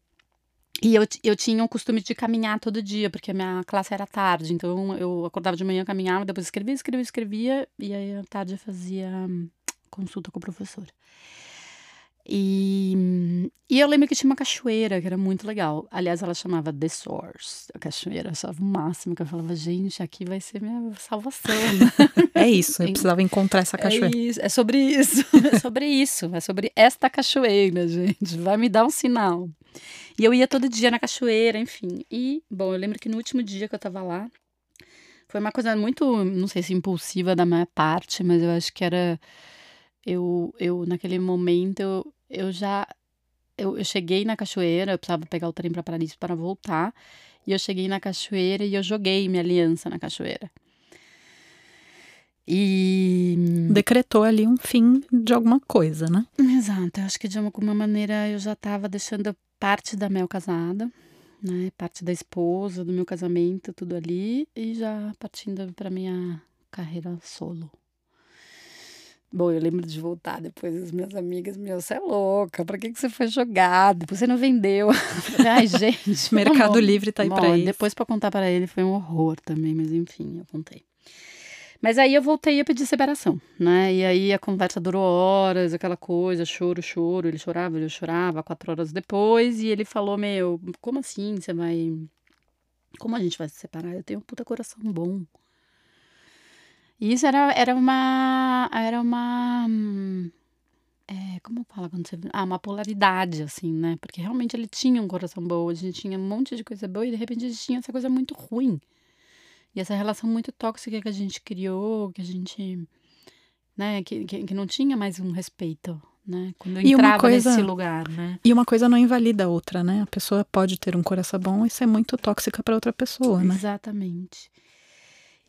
e eu, eu tinha o costume de caminhar todo dia, porque a minha classe era tarde. Então eu acordava de manhã, caminhava, depois escrevia, escrevia, escrevia. E aí à tarde eu fazia hum, consulta com o professor. E, e eu lembro que tinha uma cachoeira que era muito legal. Aliás, ela chamava The Source, a cachoeira. Eu achava o máximo, que eu falava, gente, aqui vai ser minha salvação. [LAUGHS] é isso, eu precisava encontrar essa cachoeira. É, isso, é sobre isso, [LAUGHS] é sobre isso, é sobre esta cachoeira, gente. Vai me dar um sinal. E eu ia todo dia na cachoeira, enfim. E, bom, eu lembro que no último dia que eu tava lá, foi uma coisa muito, não sei se impulsiva da minha parte, mas eu acho que era eu, eu naquele momento, eu, eu já. Eu, eu cheguei na cachoeira, eu precisava pegar o trem para Paris para voltar. E eu cheguei na cachoeira e eu joguei minha aliança na cachoeira. E. Decretou ali um fim de alguma coisa, né? Exato. Eu acho que de alguma maneira eu já estava deixando parte da Mel casada, né? Parte da esposa, do meu casamento, tudo ali. E já partindo para minha carreira solo. Bom, eu lembro de voltar depois as minhas amigas, meu, você é louca, pra que, que você foi jogado? Você não vendeu. [LAUGHS] Ai, gente. [LAUGHS] Mercado Livre tá aí bom, pra isso. Depois pra contar para ele foi um horror também, mas enfim, eu contei. Mas aí eu voltei a pedir separação, né? E aí a conversa durou horas, aquela coisa, choro, choro. Ele chorava, eu chorava, quatro horas depois. E ele falou, meu, como assim você vai... Como a gente vai se separar? Eu tenho um puta coração bom. E isso era, era uma. Era uma. É, como fala quando você. Ah, uma polaridade, assim, né? Porque realmente ele tinha um coração bom, a gente tinha um monte de coisa boa e de repente a gente tinha essa coisa muito ruim. E essa relação muito tóxica que a gente criou, que a gente. né? Que, que, que não tinha mais um respeito, né? Quando eu entrava coisa, nesse lugar, né? E uma coisa não invalida a outra, né? A pessoa pode ter um coração bom e ser muito tóxica para outra pessoa, né? Exatamente.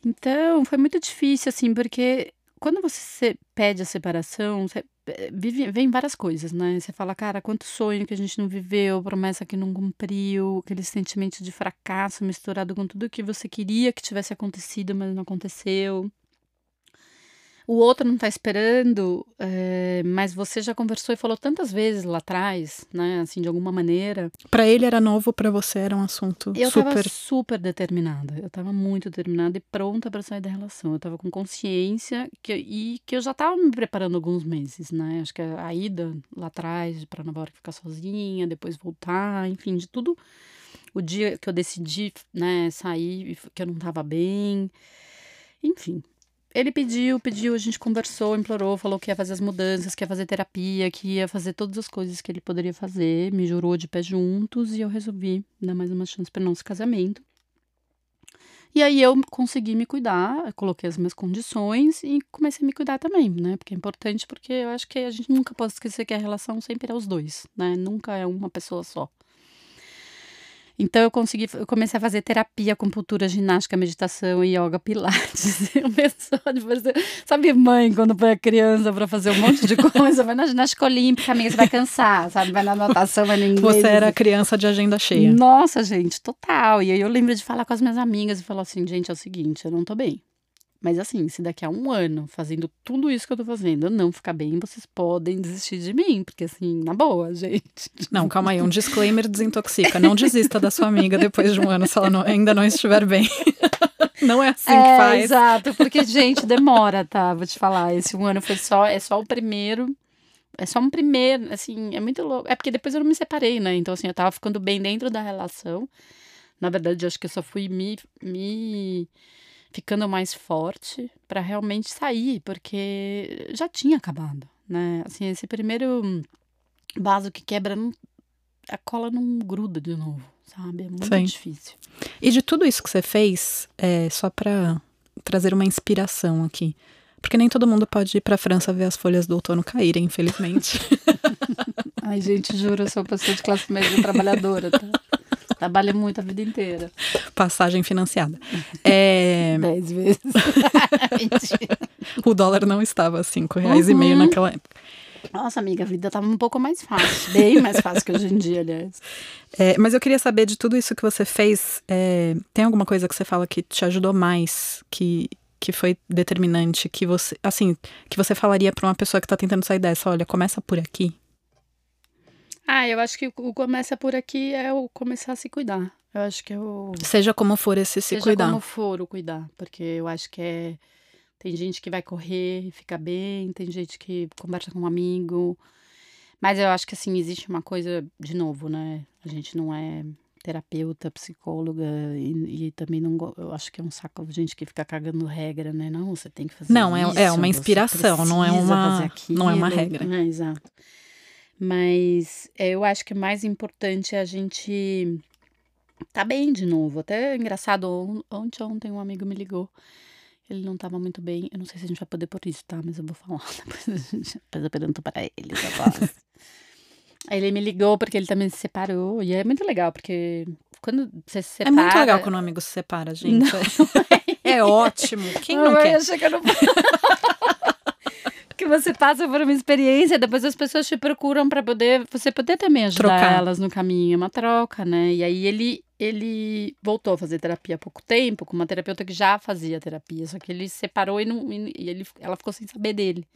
Então, foi muito difícil, assim, porque quando você pede a separação, você eh, vive, vem várias coisas, né? Você fala, cara, quanto sonho que a gente não viveu, promessa que não cumpriu, aquele sentimento de fracasso misturado com tudo que você queria que tivesse acontecido, mas não aconteceu o outro não está esperando, é, mas você já conversou e falou tantas vezes lá atrás, né? Assim, de alguma maneira. Para ele era novo, para você era um assunto eu super. Eu estava super determinada. Eu estava muito determinada e pronta para sair da relação. Eu estava com consciência que, e que eu já estava me preparando alguns meses, né? Acho que a ida lá atrás, para Nova York ficar sozinha, depois voltar, enfim, de tudo. O dia que eu decidi, né, sair, que eu não estava bem. Enfim, ele pediu, pediu, a gente conversou, implorou, falou que ia fazer as mudanças, que ia fazer terapia, que ia fazer todas as coisas que ele poderia fazer, me jurou de pé juntos e eu resolvi dar mais uma chance para nosso casamento. E aí eu consegui me cuidar, coloquei as minhas condições e comecei a me cuidar também, né? Porque é importante, porque eu acho que a gente nunca pode esquecer que a relação sempre é os dois, né? Nunca é uma pessoa só. Então eu consegui, eu comecei a fazer terapia, acupuntura, ginástica, meditação, yoga, pilates. [LAUGHS] Eu mesmo, sabe mãe quando põe a criança para fazer um monte de [LAUGHS] coisa, vai na ginástica olímpica, amiga, você vai cansar, sabe? Vai na natação, vai no inglês. Você era criança de agenda cheia. Nossa, gente, total. E aí eu lembro de falar com as minhas amigas e falar assim, gente, é o seguinte, eu não tô bem. Mas assim, se daqui a um ano, fazendo tudo isso que eu tô fazendo, eu não ficar bem, vocês podem desistir de mim. Porque assim, na boa, [LAUGHS] gente. Não, calma aí, um disclaimer desintoxica. Não desista da sua amiga depois de um ano se ela não, ainda não estiver bem. [LAUGHS] Não é assim é, que faz. Exato, porque, gente, demora, tá? Vou te falar. Esse um ano foi só, é só o primeiro. É só um primeiro, assim, é muito louco. É porque depois eu não me separei, né? Então, assim, eu tava ficando bem dentro da relação. Na verdade, eu acho que eu só fui me, me ficando mais forte para realmente sair, porque já tinha acabado, né? Assim, esse primeiro vaso que quebra, não, a cola não gruda de novo, sabe? É muito Sim. difícil. E de tudo isso que você fez, é, só para trazer uma inspiração aqui, porque nem todo mundo pode ir para a França ver as folhas do outono caírem, infelizmente. [LAUGHS] Ai, gente, juro, eu sou uma pessoa de classe média trabalhadora, tá? Trabalha muito a vida inteira. Passagem financiada. É... [LAUGHS] Dez vezes. [LAUGHS] o dólar não estava a cinco reais uhum. e meio uhum. naquela época. Nossa, amiga, a vida estava um pouco mais fácil. Bem mais fácil que hoje em dia, aliás. É, mas eu queria saber de tudo isso que você fez. É, tem alguma coisa que você fala que te ajudou mais, que, que foi determinante, que você, assim, que você falaria para uma pessoa que está tentando sair dessa? Olha, começa por aqui. Ah, eu acho que o começa por aqui é o começar a se cuidar. Eu acho que é o. Seja como for esse se Seja cuidar. Seja como for o cuidar. Porque eu acho que é. Tem gente que vai correr e fica bem, tem gente que conversa com um amigo. Mas eu acho que, assim, existe uma coisa, de novo, né? A gente não é terapeuta, psicóloga e, e, também não eu acho que é um saco de gente que fica cagando regra, né? Não, você tem que fazer Não, isso, é, é uma inspiração, não é uma não é uma regra. É, exato. Mas é, eu acho que o mais importante é a gente tá bem de novo. Até engraçado, ontem, ontem um amigo me ligou. Ele não tava muito bem. Eu não sei se a gente vai poder por isso, tá? Mas eu vou falar. [LAUGHS] Depois, eu pergunto para ele depois. Ele me ligou porque ele também se separou. E é muito legal, porque quando você se separa... É muito legal quando um amigo se separa, gente. [LAUGHS] Não, é, é ótimo. Quem não, não quer? Eu que eu não [LAUGHS] que você passa por uma experiência, depois as pessoas te procuram para poder você poder também ajudar Trocar. elas no caminho, é uma troca, né? E aí ele ele voltou a fazer terapia há pouco tempo com uma terapeuta que já fazia terapia, só que ele se separou e, não, e ele, ela ficou sem saber dele.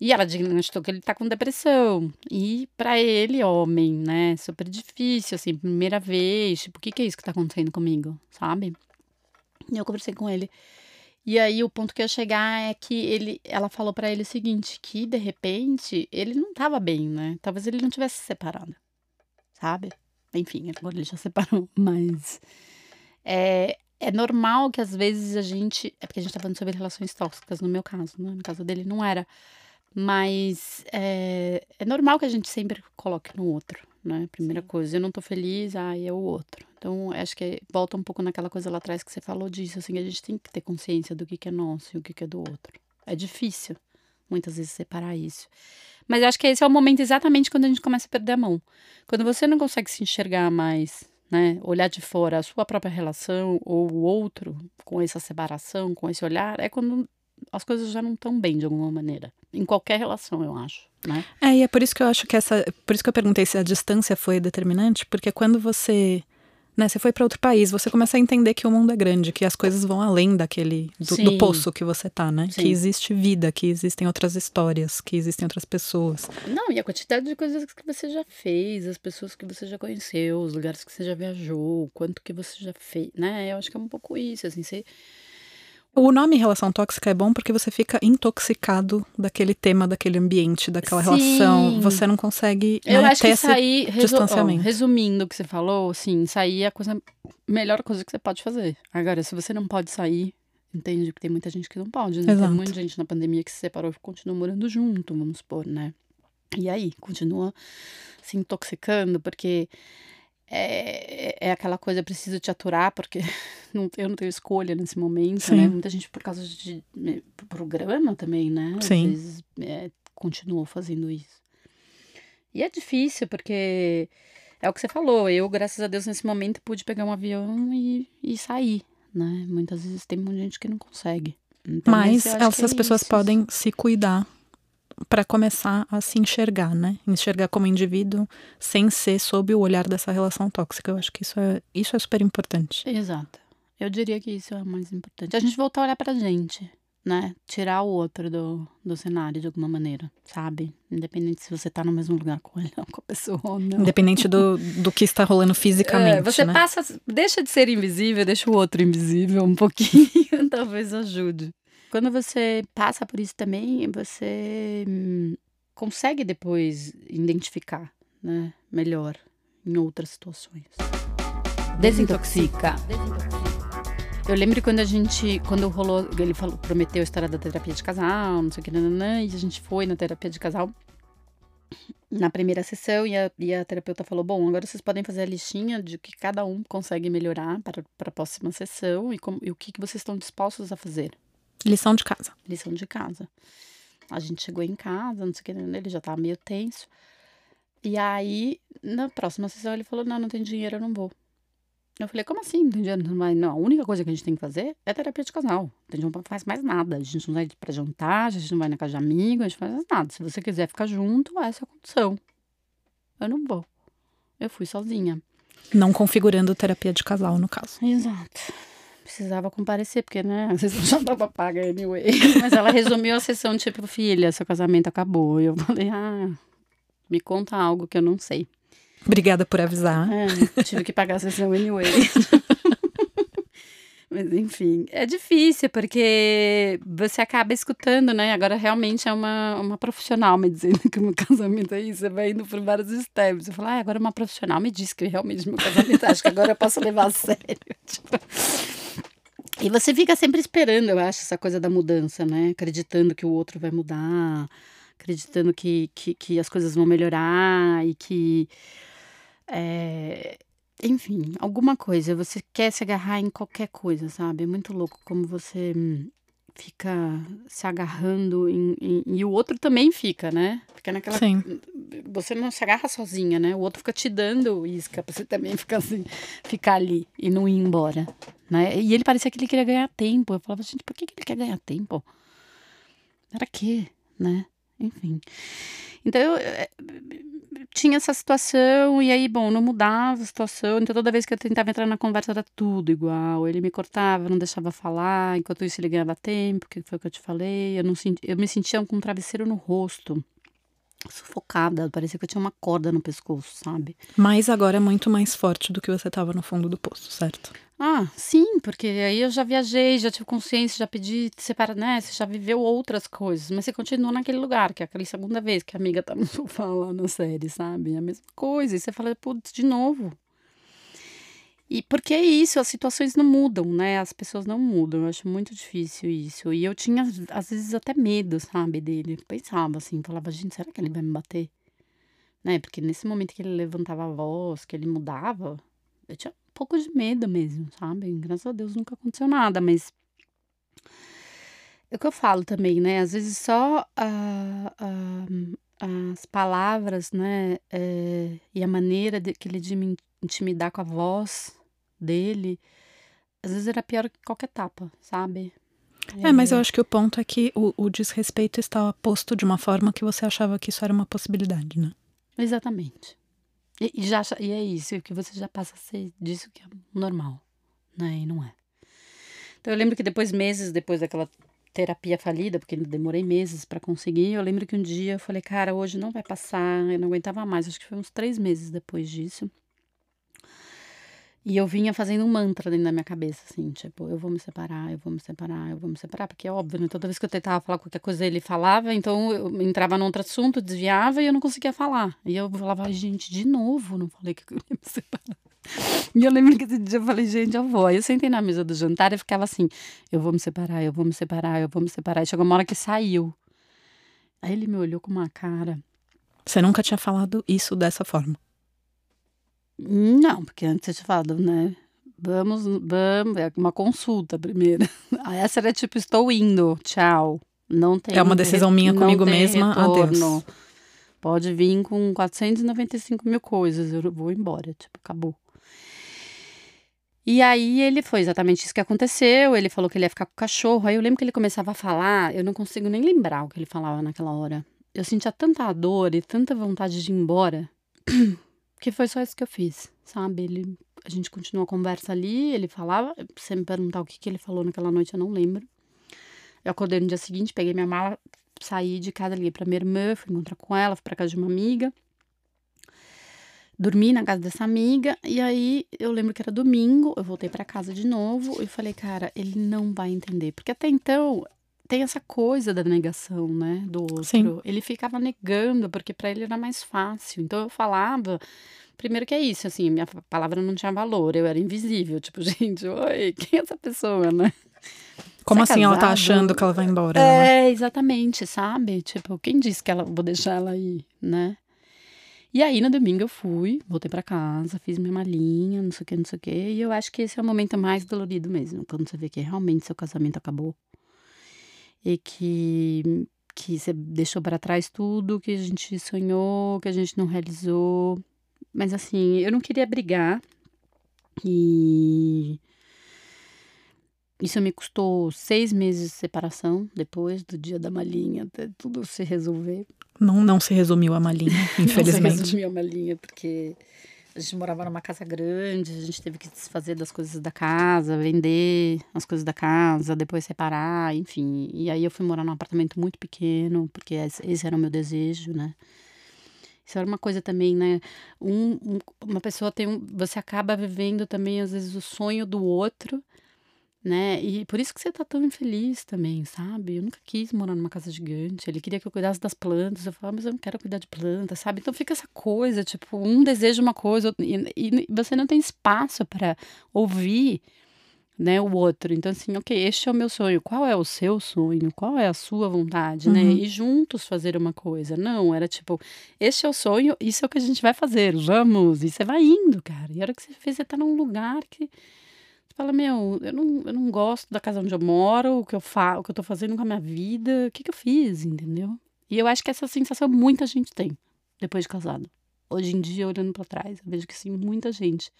E ela diagnosticou que ele tá com depressão. E para ele, homem, né, super difícil, assim, primeira vez, tipo, o que que é isso que tá acontecendo comigo, sabe? E eu conversei com ele. E aí o ponto que eu chegar é que ele, ela falou para ele o seguinte, que de repente ele não tava bem, né? Talvez ele não tivesse se separado, sabe? Enfim, agora ele já [LAUGHS] separou, mas é, é normal que às vezes a gente, é porque a gente tá falando sobre relações tóxicas no meu caso, né? No caso dele não era, mas é, é normal que a gente sempre coloque no outro, né? Primeira Sim. coisa, eu não tô feliz, aí é o outro. Então, acho que volta um pouco naquela coisa lá atrás que você falou disso, assim, a gente tem que ter consciência do que, que é nosso e o que, que é do outro. É difícil, muitas vezes, separar isso. Mas acho que esse é o momento exatamente quando a gente começa a perder a mão. Quando você não consegue se enxergar mais, né? Olhar de fora a sua própria relação ou o outro com essa separação, com esse olhar, é quando as coisas já não estão bem de alguma maneira. Em qualquer relação, eu acho. Né? É, e é por isso que eu acho que essa. Por isso que eu perguntei se a distância foi determinante, porque quando você. Né, você foi para outro país, você começa a entender que o mundo é grande, que as coisas vão além daquele do, do poço que você tá, né? Sim. Que existe vida, que existem outras histórias, que existem outras pessoas. Não, e a quantidade de coisas que você já fez, as pessoas que você já conheceu, os lugares que você já viajou, o quanto que você já fez, né? Eu acho que é um pouco isso, assim, você o nome relação tóxica é bom porque você fica intoxicado daquele tema, daquele ambiente, daquela Sim. relação. Você não consegue Eu né, acho ter que sair, esse distanciamento. Oh, resumindo o que você falou, assim, sair é a coisa, melhor coisa que você pode fazer. Agora, se você não pode sair, entende que tem muita gente que não pode, né? Exato. Tem muita gente na pandemia que se separou e continua morando junto, vamos supor, né? E aí, continua se intoxicando, porque é, é aquela coisa, preciso te aturar, porque [LAUGHS] não, eu não tenho escolha nesse momento, Sim. né? Muita gente por causa de programa também, né? Às Sim. vezes é, continuou fazendo isso. E é difícil, porque é o que você falou. Eu, graças a Deus, nesse momento pude pegar um avião e, e sair, né? Muitas vezes tem muita gente que não consegue. Então, Mas eu que essas é pessoas podem se cuidar para começar a se enxergar, né? Enxergar como indivíduo sem ser sob o olhar dessa relação tóxica. Eu acho que isso é, isso é super importante. Exato. Eu diria que isso é o mais importante. A gente voltar a olhar pra gente, né? Tirar o outro do, do cenário de alguma maneira, sabe? Independente se você tá no mesmo lugar com ele, [LAUGHS] com a pessoa ou não. Independente do, do que está rolando fisicamente, É, você né? passa, deixa de ser invisível, deixa o outro invisível um pouquinho, [LAUGHS] talvez ajude. Quando você passa por isso também, você hum, consegue depois identificar, né, melhor em outras situações. Desintoxica. Eu lembro quando a gente, quando rolou, ele falou, prometeu a história da terapia de casal, não sei o que, nananã, e a gente foi na terapia de casal na primeira sessão e a, e a terapeuta falou: Bom, agora vocês podem fazer a listinha de o que cada um consegue melhorar para, para a próxima sessão e, e o que, que vocês estão dispostos a fazer. Lição de casa. Lição de casa. A gente chegou em casa, não sei o que, ele já tava meio tenso. E aí, na próxima sessão, ele falou: Não, não tem dinheiro, eu não vou. Eu falei, como assim? Não tem dinheiro? Não, não, a única coisa que a gente tem que fazer é terapia de casal. A gente não faz mais nada. A gente não vai pra jantar, a gente não vai na casa de amigo, a gente não faz nada. Se você quiser ficar junto, essa é a condição. Eu não vou. Eu fui sozinha. Não configurando terapia de casal, no caso. Exato. Precisava comparecer, porque, né, às vezes já tava paga anyway. [LAUGHS] Mas ela resumiu a sessão, tipo, filha, seu casamento acabou. E eu falei, ah, me conta algo que eu não sei. Obrigada por avisar. É, tive que pagar a sessão anyway. [LAUGHS] Mas enfim, é difícil porque você acaba escutando, né? Agora realmente é uma, uma profissional me dizendo que o meu casamento é isso. Você vai indo por vários steps. Eu falo, ah, agora uma profissional me disse que realmente meu casamento acho que agora eu posso levar a sério. [LAUGHS] Tipo... E você fica sempre esperando, eu acho, essa coisa da mudança, né? Acreditando que o outro vai mudar, acreditando que, que, que as coisas vão melhorar e que. É, enfim, alguma coisa. Você quer se agarrar em qualquer coisa, sabe? É muito louco como você fica se agarrando em, em- e o outro também fica, né? Fica naquela. Sim. Você não se agarra sozinha, né? O outro fica te dando isca pra você também ficar assim, ficar ali e não ir embora, né? E ele parecia que ele queria ganhar tempo. Eu falava, gente, por que que ele quer ganhar tempo? Era quê, né? Enfim. Então eu, eh, tinha essa situação, e aí, bom, não mudava a situação. Então toda vez que eu tentava entrar na conversa era tudo igual. Ele me cortava, não deixava falar, enquanto isso ele ganhava tempo, que foi o que eu te falei. Eu, não senti, eu me sentia com um travesseiro no rosto, sufocada. Parecia que eu tinha uma corda no pescoço, sabe? Mas agora é muito mais forte do que você estava no fundo do poço, certo? Ah, sim, porque aí eu já viajei, já tive consciência, já pedi separa, né? Você já viveu outras coisas, mas você continua naquele lugar, que é aquela segunda vez que a amiga tá no [LAUGHS] sofá lá na série, sabe? É a mesma coisa. E você fala, putz, de novo. E porque é isso, as situações não mudam, né? As pessoas não mudam. Eu acho muito difícil isso. E eu tinha, às vezes, até medo, sabe, dele. Pensava assim, falava, gente, será que ele vai me bater? Né? Porque nesse momento que ele levantava a voz, que ele mudava, eu tinha um pouco de medo mesmo, sabe? Graças a Deus nunca aconteceu nada, mas. É o que eu falo também, né? Às vezes só ah, ah, as palavras, né? eh, e a maneira de, que ele de me intimidar com a voz dele, às vezes era pior que qualquer tapa, sabe? É, mas eu acho que o ponto é que o, o desrespeito estava posto de uma forma que você achava que isso era uma possibilidade, né? Exatamente. E, e já, e é isso, que você já passa a ser disso que é normal, né? E não é. Então eu lembro que depois, meses depois daquela terapia falida, porque demorei meses pra conseguir, eu lembro que um dia eu falei, cara, hoje não vai passar, eu não aguentava mais, acho que foi uns três meses depois disso. E eu vinha fazendo um mantra dentro da minha cabeça, assim, tipo, eu vou me separar, eu vou me separar, eu vou me separar, porque é óbvio, né? Toda vez que eu tentava falar qualquer coisa, ele falava, então eu entrava num outro assunto, desviava e eu não conseguia falar. E eu falava, "Ai, gente, de novo, não falei que eu ia me separar. [LAUGHS] E eu lembro que esse dia eu falei, gente, eu vou. Aí eu sentei na mesa do jantar e ficava assim, eu vou me separar, eu vou me separar, eu vou me separar. E chegou uma hora que saiu. Aí ele me olhou com uma cara. Você nunca tinha falado isso dessa forma. Não, porque antes eu tinha falado, né? Vamos, vamos, é uma consulta primeiro. [LAUGHS] Essa era tipo, estou indo, tchau. Não tem É uma decisão minha comigo mesma, retorno. adeus. Pode vir com 495 mil coisas, eu vou embora, tipo, acabou. E aí ele foi exatamente isso que aconteceu. Ele falou que ele ia ficar com o cachorro. Aí eu lembro que ele começava a falar, eu não consigo nem lembrar o que ele falava naquela hora. Eu sentia tanta dor e tanta vontade de ir embora, [CLEARS THROAT] que foi só isso que eu fiz, sabe? Ele, a gente continuou a conversa ali, ele falava, você me perguntar o que, que ele falou naquela noite, eu não lembro. Eu acordei no dia seguinte, peguei minha mala, saí de casa, liguei pra minha irmã, fui encontrar com ela, fui pra casa de uma amiga. Dormi na casa dessa amiga e aí eu lembro que era domingo, eu voltei pra casa de novo e falei, cara, ele não vai entender, porque até então tem essa coisa da negação, né, do outro. Sim. Ele ficava negando porque pra ele era mais fácil. Então eu falava, primeiro que é isso, assim, minha palavra não tinha valor, eu era invisível, [LAUGHS] tipo, gente, oi, quem é essa pessoa, né? Como Você assim ela tá casado? achando que ela vai embora? É, exatamente, sabe? Tipo, quem disse que ela vou deixar ela aí, né? E aí, no domingo, eu fui, voltei pra casa, fiz minha malinha, não sei o que, não sei o que. E eu acho que esse é o momento mais dolorido mesmo, quando você vê que realmente seu casamento acabou. E que, que você deixou pra trás tudo que a gente sonhou, que a gente não realizou. Mas assim, eu não queria brigar. E isso me custou seis meses de separação depois do dia da malinha, até tudo se resolver. Não, não se resumiu a malinha, infelizmente. [LAUGHS] Não se resumiu a malinha, porque a gente morava numa casa grande, a gente teve que desfazer das coisas da casa, vender as coisas da casa, depois separar, enfim. E aí eu fui morar num apartamento muito pequeno, porque esse era o meu desejo, né? Isso era uma coisa também, né? Um, um- uma pessoa tem um. Você acaba vivendo também, às vezes, o sonho do outro, né? E por isso que você tá tão infeliz também, sabe? Eu nunca quis morar numa casa gigante. Ele queria que eu cuidasse das plantas. Eu falava, mas eu não quero cuidar de plantas, sabe? Então fica essa coisa, tipo, um deseja uma coisa e, e você não tem espaço para ouvir, né, o outro. Então, assim, ok, este é o meu sonho. Qual é o seu sonho? Qual é a sua vontade, né? Uhum. E juntos fazer uma coisa. Não, era tipo, este é o sonho, isso é o que a gente vai fazer, vamos. E você vai indo, cara. E a hora que você fez, você tá num lugar que fala, meu, eu não, eu não gosto da casa onde eu moro, o que eu faço, o que eu tô fazendo com a minha vida, o que que eu fiz, entendeu? E eu acho que essa sensação muita gente tem depois de casado. Hoje em dia, olhando pra trás, eu vejo que sim, muita gente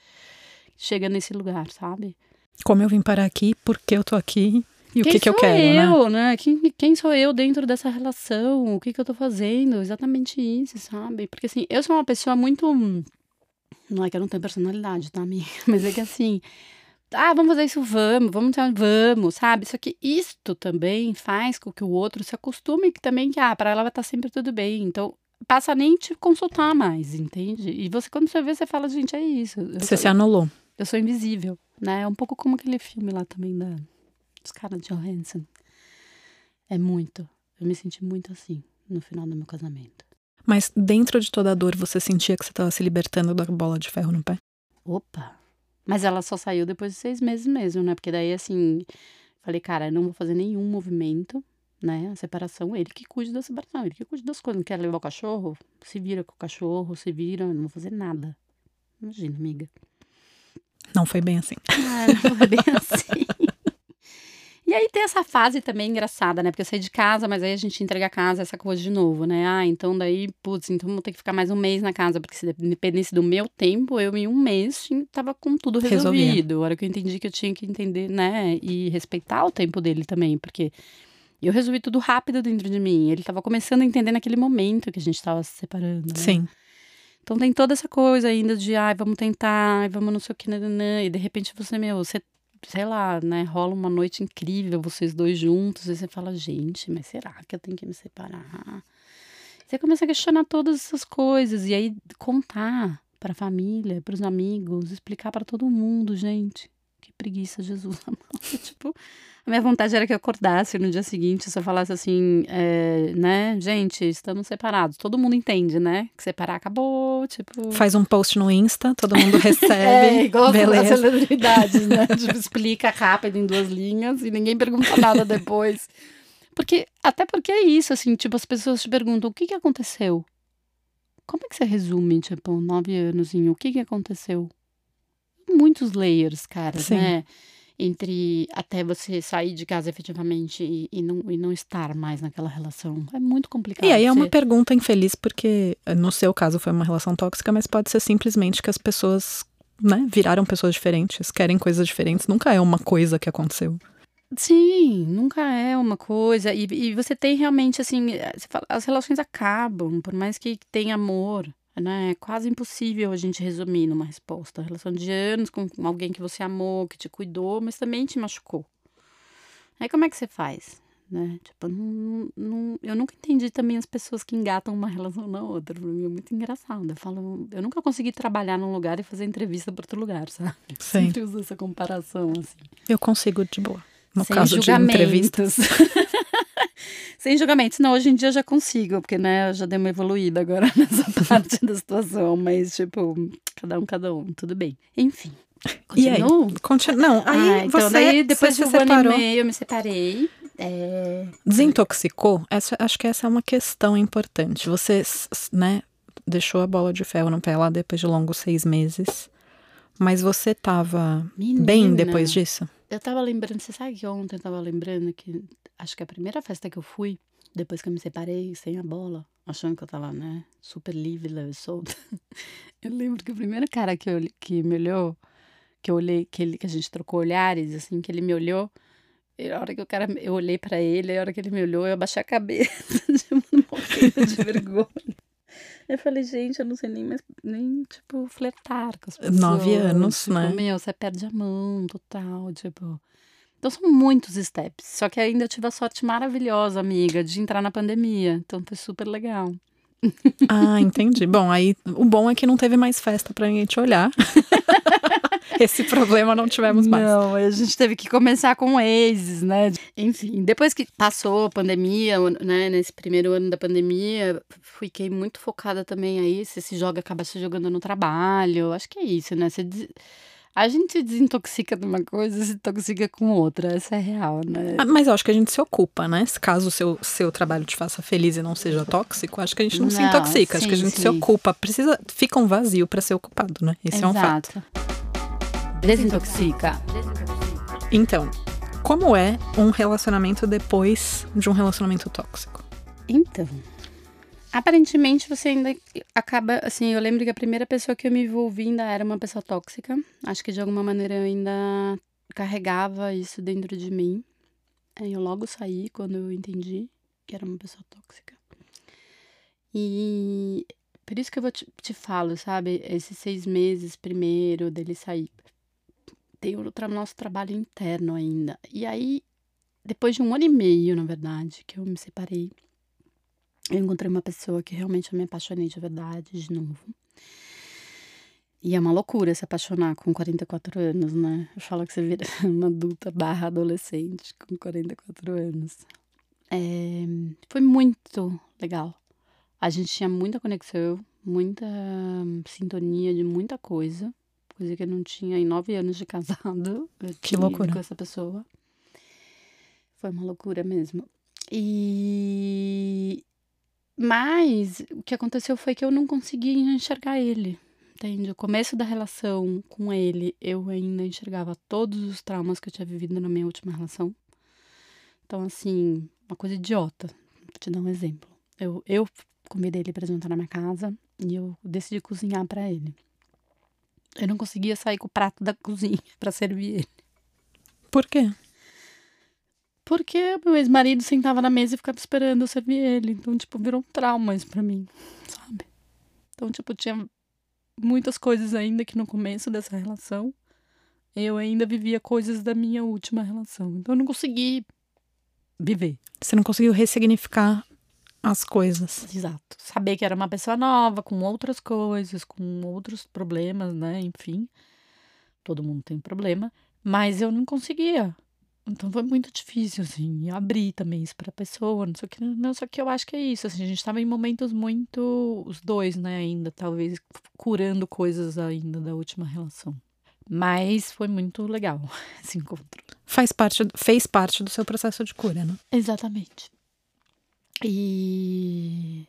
chega nesse lugar, sabe? Como eu vim parar aqui, por que eu tô aqui e o quem que, que eu quero, né? eu, né? Quem, quem sou eu dentro dessa relação? O que, que eu tô fazendo? Exatamente isso, sabe? Porque assim, eu sou uma pessoa muito. Não é que eu não tenho personalidade, tá, amiga? [LAUGHS] Mas é que assim. Ah, vamos fazer isso, vamos, vamos, vamos, sabe? Só que isto também faz com que o outro se acostume que também que, ah, pra ela vai estar sempre tudo bem. Então, passa nem te consultar mais, entende? E você, quando você vê, você fala, gente, é isso. Você sou- se anulou. eu sou invisível, né? É um pouco como aquele filme lá também da dos caras de Johansson. É muito. Eu me senti muito assim no final do meu casamento. Mas dentro de toda a dor, você sentia que você tava se libertando da bola de ferro no pé? Opa! Mas ela só saiu depois de seis meses mesmo, né? Porque daí, assim, falei, cara, eu não vou fazer nenhum movimento, né? A separação, ele que cuide da separação, ele que cuide das coisas. Não quer levar o cachorro? Se vira com o cachorro, se vira, não vou fazer nada. Imagina, amiga. Não foi bem assim. Ah, não foi bem [LAUGHS] assim. E aí tem essa fase também engraçada, né? Porque eu saí de casa, mas aí a gente entrega a casa, essa coisa de novo, né? Ah, então daí, putz, então vou ter que ficar mais um mês na casa, porque se dependesse do meu tempo, eu em um mês tava com tudo Resolvia. resolvido. A hora que eu entendi que eu tinha que entender, né? E respeitar o tempo dele também, porque eu resolvi tudo rápido dentro de mim. Ele tava começando a entender naquele momento que a gente tava se separando, né? Sim. Então tem toda essa coisa ainda de, ai, vamos tentar, ai, vamos não sei o que, nananã, e de repente você, meu, você, sei lá, né, rola uma noite incrível, vocês dois juntos, e você fala, gente, mas será que eu tenho que me separar? Você começa a questionar todas essas coisas, e aí contar pra família, pros amigos, explicar pra todo mundo, gente. Que preguiça, Jesus [LAUGHS] amado. tipo, a minha vontade era que eu acordasse no dia seguinte, se eu falasse assim, é, né, gente, estamos separados. Todo mundo entende, né? Que separar acabou, tipo. Faz um post no Insta, todo mundo [LAUGHS] recebe. É, igual as beleza. celebridades, né? [LAUGHS] tipo, explica rápido em duas linhas e ninguém pergunta nada depois. Porque, até porque é isso, assim, tipo, as pessoas te perguntam o que que aconteceu? Como é que você resume, tipo, nove anos em o que que aconteceu? Muitos layers, cara, Sim. né? Entre até você sair de casa efetivamente e, e não, e não estar mais naquela relação. É muito complicado. E aí é uma pergunta infeliz, porque eh, no seu caso foi uma relação tóxica, mas pode ser simplesmente que as pessoas, né, viraram pessoas diferentes, querem coisas diferentes. Nunca é uma coisa que aconteceu. Sim, nunca é uma coisa. E, e você tem realmente, assim, eh, fala, as relações acabam, por mais que tenha amor, né? É quase impossível a gente resumir numa resposta. Relação de anos com alguém que você amou, que te cuidou, mas também te machucou. Aí como é que você faz? Né? Tipo, não, não- eu nunca entendi também as pessoas que engatam uma relação na outra. Pra mim é muito engraçado. Eu falo, eu nunca consegui trabalhar num lugar e fazer entrevista para outro lugar, [LAUGHS] sabe? Sim. Sempre uso essa comparação, assim. Eu consigo de boa. No Sem caso de entrevistas. [LAUGHS] [LAUGHS] Sem julgamentos. Não, hoje em dia eu já consigo, porque, né, eu já dei uma evoluída agora [LAUGHS] nessa parte da situação. Mas, tipo, cada um, cada um, tudo bem. Enfim. [LAUGHS] E aí? Continuo? Continu... Não, aí ah, então, você, daí depois você de um ano separou. e meio eu me separei. É... Desintoxicou? Essa, acho que essa é uma questão importante. Você, né, deixou a bola de ferro no pé lá depois de longos seis meses. Mas você tava bem Menina, depois disso? Eu tava lembrando, você sabe que ontem eu tava lembrando que acho que a primeira festa que eu fui, depois que eu me separei, sem a bola, achando que eu tava, né, super livre, leve solta. [LAUGHS] Eu lembro que o primeiro cara que, eu, que me olhou, que eu olhei, que, ele, que a gente trocou olhares, assim, que ele me olhou, e a hora que o cara, eu olhei pra ele, a hora que ele me olhou, eu abaixei a cabeça, [LAUGHS] tipo, de vergonha. Eu falei, gente, eu não sei nem mais, nem, tipo, flertar com as pessoas. Nove anos, tipo, né? Meu, você perde a mão, total, tipo... Então são muitos steps. Só que ainda eu tive a sorte maravilhosa, amiga, de entrar na pandemia. Então foi super legal. Ah, entendi. Bom, aí o bom é que não teve mais festa pra ninguém te olhar. [LAUGHS] [LAUGHS] Esse problema não tivemos mais. Não, a gente teve que começar com exes, né? Enfim, depois que passou a pandemia, né, nesse primeiro ano da pandemia, fiquei muito focada também aí, você se joga, acaba se jogando no trabalho, acho que é isso, né? Você des- A gente se desintoxica de uma coisa e se intoxica com outra, essa é real, né? Ah, Mas eu acho que a gente se ocupa, né? Se caso o seu, seu trabalho te faça feliz e não seja tóxico, acho que a gente não, se Não, intoxica, acho que a sim, gente se sim. ocupa. Precisa, fica um vazio pra ser ocupado, né? Esse é um fato. Desintoxica. Então, como é um relacionamento depois de um relacionamento tóxico? Então, aparentemente você ainda acaba, assim, eu lembro que a primeira pessoa que eu me envolvi ainda era uma pessoa tóxica. Acho que de alguma maneira eu ainda carregava isso dentro de mim. Aí eu logo saí quando eu entendi que era uma pessoa tóxica. E por isso que eu vou te, te falo, sabe? Esses seis meses primeiro dele sair. Tem o nosso trabalho interno ainda. E aí, depois de um ano e meio, na verdade, que eu me separei, eu encontrei uma pessoa que realmente eu me apaixonei de verdade, de novo. E é uma loucura se apaixonar com 44 anos, né? Eu falo que você vira [LAUGHS] uma adulta barra adolescente com 44 anos. É, foi muito legal. A gente tinha muita conexão, muita sintonia de muita coisa. Coisa que eu não tinha em nove anos de [LAUGHS] casado. Que loucura. Com essa pessoa. Foi uma loucura mesmo. E. Mas o que aconteceu foi que eu não conseguia enxergar ele. Entende? O começo da relação com ele, eu ainda enxergava todos os traumas que eu tinha vivido na minha última relação. Então, assim, uma coisa idiota. Vou te dar um exemplo. Eu, eu convidei ele para jantar na minha casa e eu decidi cozinhar para ele. Eu não conseguia sair com o prato da cozinha [LAUGHS] para servir ele. Por quê? Porque meu ex-marido sentava na mesa e ficava esperando eu servir ele. Então, tipo, virou um trauma isso pra mim, sabe? Então, tipo, tinha muitas coisas ainda que no começo dessa relação eu ainda vivia coisas da minha última relação. Então, eu não consegui viver. Você não conseguiu ressignificar as coisas. Exato. Saber que era uma pessoa nova, com outras coisas, com outros problemas, né? Enfim. Todo mundo tem problema. Mas eu não conseguia. Então foi muito difícil, assim, abrir também isso pra pessoa, não sei o que. Não, só que eu acho que é isso, assim, a gente tava em momentos muito. Os dois, né, ainda, talvez curando coisas ainda da última relação. Mas foi muito legal [LAUGHS] esse encontro. Faz parte, fez parte do seu processo de cura, né? Exatamente. E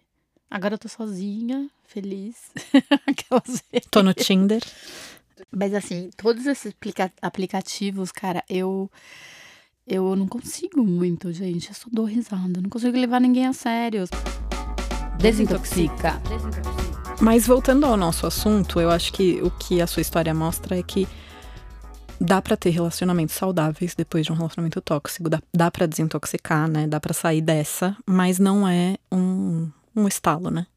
agora eu tô sozinha, feliz. [LAUGHS] Aquelas. Tô no Tinder. Mas assim, todos esses aplicativos, cara, eu eu não consigo muito, gente. Eu só dou risada. Não consigo levar ninguém a sério. Desintoxica. Mas voltando ao nosso assunto, eu acho que o que a sua história mostra é que dá para ter relacionamentos saudáveis depois de um relacionamento tóxico, dá, dá para desintoxicar, né? Dá para sair dessa, mas não é um, um estalo, né?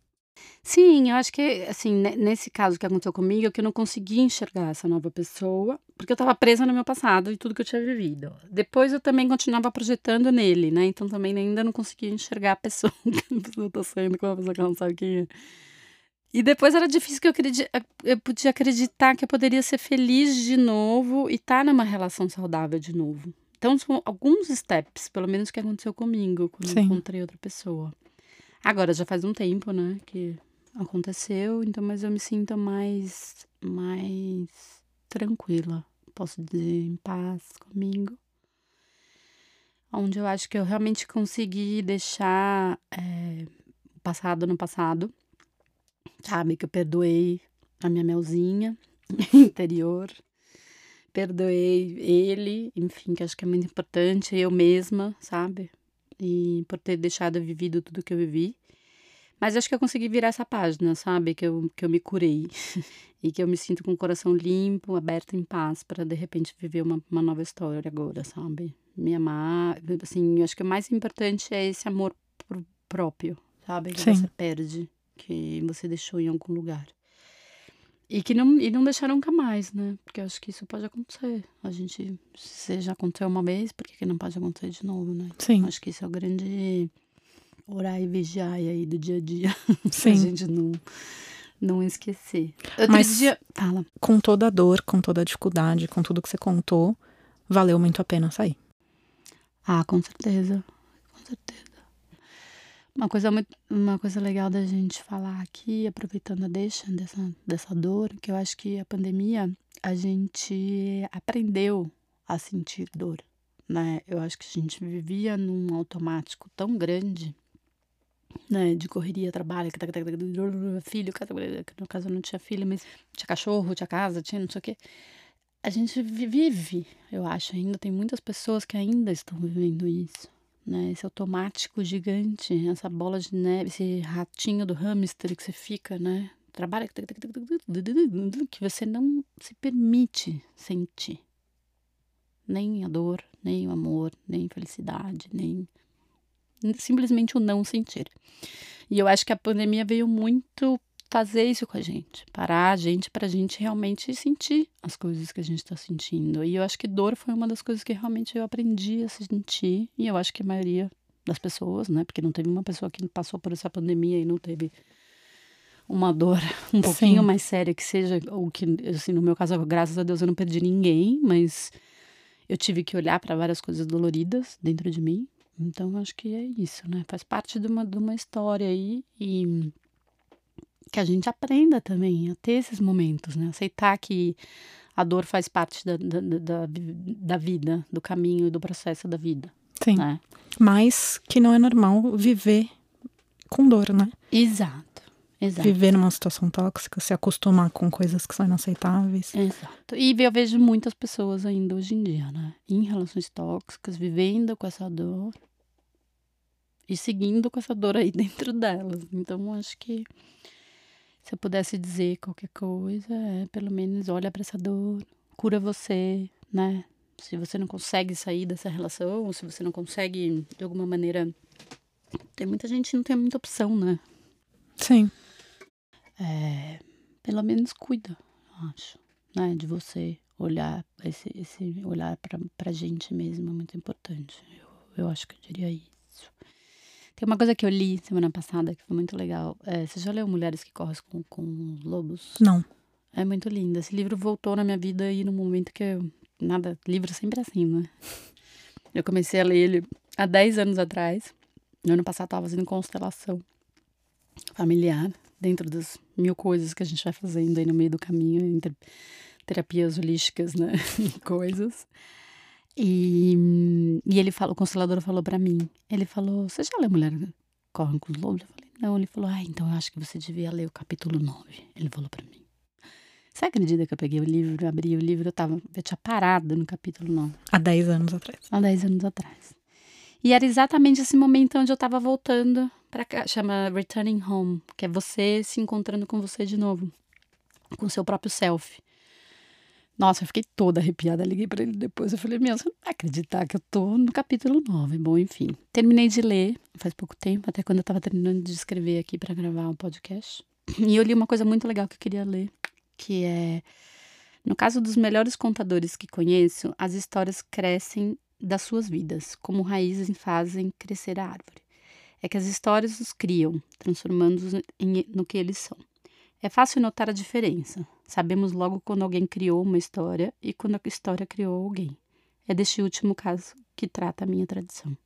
Sim, eu acho que, assim, nesse caso que aconteceu comigo, é que eu não consegui enxergar essa nova pessoa, porque eu estava presa no meu passado e tudo que eu tinha vivido. Depois eu também continuava projetando nele, né? Então também ainda não conseguia enxergar a pessoa [LAUGHS] que pessoa tá saindo com uma pessoa que ela não sabe quem é. E depois era difícil que eu, acredit... eu podia acreditar que eu poderia ser feliz de novo e estar tá numa relação saudável de novo. Então são alguns steps, pelo menos que aconteceu comigo quando encontrei outra pessoa. Agora já faz um tempo, né, que aconteceu, então mas eu me sinto mais mais tranquila, posso dizer, em paz comigo. Onde eu acho que eu realmente consegui deixar é, o passado no passado, sabe? Que eu perdoei a minha melzinha [LAUGHS] interior, perdoei ele, enfim, que acho que é muito importante, eu mesma, sabe? E por ter deixado vivido tudo que eu vivi. Mas acho que eu consegui virar essa página, sabe? Que eu, que eu me curei. [LAUGHS] e que eu me sinto com o coração limpo, aberto, em paz, para de repente viver uma, uma nova história agora, sabe? Me amar. Assim, eu acho que o mais importante é esse amor próprio, sabe? Que Sim. você perde, que você deixou em algum lugar. E que não, e não deixar nunca mais, né? Porque eu acho que isso pode acontecer. A gente, se já aconteceu uma vez, por que, que não pode acontecer de novo, né? Sim. Acho que isso é o grande orar e vigiar aí do dia a dia. [LAUGHS] Sim. a gente não, não esquecer. Outro Mas dia... Fala. com toda a dor, com toda a dificuldade, com tudo que você contou, valeu muito a pena sair. Ah, com certeza. Com certeza. Uma coisa, muito, uma coisa legal da gente falar aqui, aproveitando a deixa dessa, dessa dor, que eu acho que a pandemia, a gente aprendeu a sentir dor, né? Eu acho que a gente vivia num automático tão grande né, de correria, trabalho, filho, no caso eu não tinha filho, mas tinha cachorro, tinha casa, tinha não sei o quê. A gente vive, eu acho, ainda tem muitas pessoas que ainda estão vivendo isso, né? Esse automático gigante, essa bola de neve, esse ratinho do hamster que você fica, né? Trabalha que você não se permite sentir nem a dor, nem o amor, nem felicidade, nem simplesmente o não sentir. E eu acho que a pandemia veio muito fazer isso com a gente, parar a gente para a gente realmente sentir as coisas que a gente está sentindo. E eu acho que dor foi uma das coisas que realmente eu aprendi a sentir, e eu acho que a maioria das pessoas, né? Porque não teve uma pessoa que passou por essa pandemia e não teve uma dor um pouquinho Sim. mais séria que seja o que assim no meu caso graças a Deus eu não perdi ninguém mas eu tive que olhar para várias coisas doloridas dentro de mim então, acho que é isso, né? Faz parte de uma, de uma história aí e que a gente aprenda também a ter esses momentos, né? Aceitar que a dor faz parte da, da, da, da vida, do caminho e do processo da vida. Sim. Né? Mas que não é normal viver com dor, né? Exato. Exato. Viver numa situação tóxica, se acostumar com coisas que são inaceitáveis. Exato. E eu vejo muitas pessoas ainda hoje em dia, né? Em relações tóxicas, vivendo com essa dor e seguindo com essa dor aí [LAUGHS] dentro delas. Então, acho que se eu pudesse dizer qualquer coisa, é pelo menos olha para essa dor, cura você, né? Se você não consegue sair dessa relação, ou se você não consegue, de alguma maneira. Tem muita gente que não tem muita opção, né? Sim é, pelo menos cuida, acho, né? De você olhar, esse, esse olhar pra, pra gente mesmo é muito importante. Eu, eu acho que eu diria isso. Tem uma coisa que eu li semana passada que foi muito legal. É, você já leu Mulheres que Correm com, com Lobos? Não. É muito lindo. Esse livro voltou na minha vida aí no momento que eu. Nada, livro sempre assim, né? [LAUGHS] Eu comecei a ler ele há 10 anos atrás. No ano passado estava fazendo constelação familiar dentro das mil coisas que a gente vai fazendo aí no meio do caminho, entre terapias holísticas, né? [LAUGHS] coisas. E, e ele falou, o constelador falou para mim, ele falou, você já leu Mulher Corre com os Lobos? Eu falei, não. Ele falou, ah, então eu acho que você devia ler o capítulo 9. Ele falou para mim. Você acredita que eu peguei o livro, abri o livro, eu, tava, eu tinha parado no capítulo 9. Há 10 anos atrás. Há 10 anos atrás. E era exatamente esse momento onde eu tava voltando para cá. Chama Returning Home, que é você se encontrando com você de novo. Com seu próprio self. Nossa, eu fiquei toda arrepiada. Liguei para ele depois. Eu falei, meu, você não vai acreditar que eu tô no capítulo 9. Bom, enfim. Terminei de ler faz pouco tempo, até quando eu tava terminando de escrever aqui para gravar um podcast. [CLEARS THROAT] E eu li uma coisa muito legal que eu queria ler, que é. No caso dos melhores contadores que conheço, as histórias crescem das suas vidas, como raízes fazem crescer a árvore. É que as histórias os criam, transformando-os no que eles são. É fácil notar a diferença. Sabemos logo quando alguém criou uma história e quando a história criou alguém. É deste último caso que trata a minha tradição.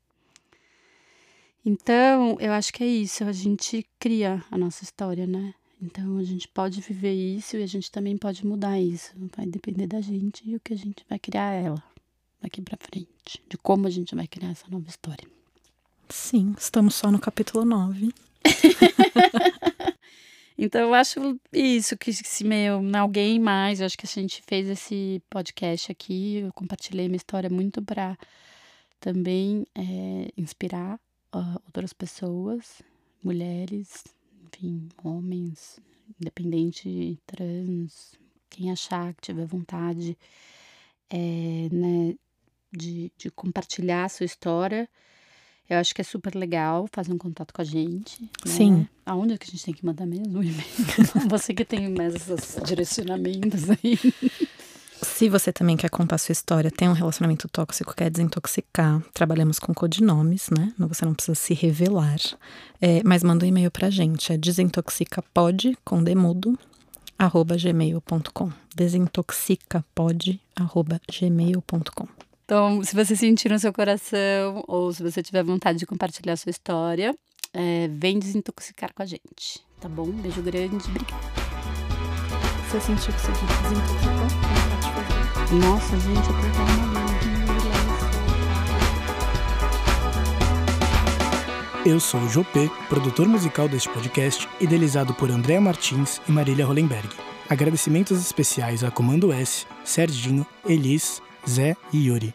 Então, eu acho que é isso, a gente cria a nossa história, né? Então, a gente pode viver isso e a gente também pode mudar isso. Vai depender da gente e o que a gente vai criar ela daqui para frente, de como a gente vai criar essa nova história. Sim, estamos só no capítulo 9. [LAUGHS] então eu acho isso que se meu alguém mais, eu acho que a gente fez esse podcast aqui, eu compartilhei minha história muito para também é, inspirar uh, outras pessoas, mulheres, enfim, homens, independente, trans, quem achar que tiver vontade, é, né, de, de compartilhar a sua história. Eu acho que é super legal fazer um contato com a gente. Né? Sim. Aonde é que a gente tem que mandar mesmo o e-mail? [LAUGHS] você que tem mais esses direcionamentos aí. Se você também quer contar sua história, tem um relacionamento tóxico, quer desintoxicar, trabalhamos com codinomes, né? Você não precisa se revelar. É, mas manda um e-mail pra gente, é desintoxicapod, com demudo, arroba gmail.com. Desintoxicapod, arroba gmail.com. Então, se você sentir no seu coração ou se você tiver vontade de compartilhar a sua história, é, vem desintoxicar com a gente, tá bom? Um beijo grande, obrigada. Você sentiu que você desintoxicou? Nossa, gente, eu tô tão Eu sou o Jopê, produtor musical deste podcast, idealizado por Andréa Martins e Marília Hollenberg. Agradecimentos especiais a Comando S, Serginho, Elis, Zé e Yuri.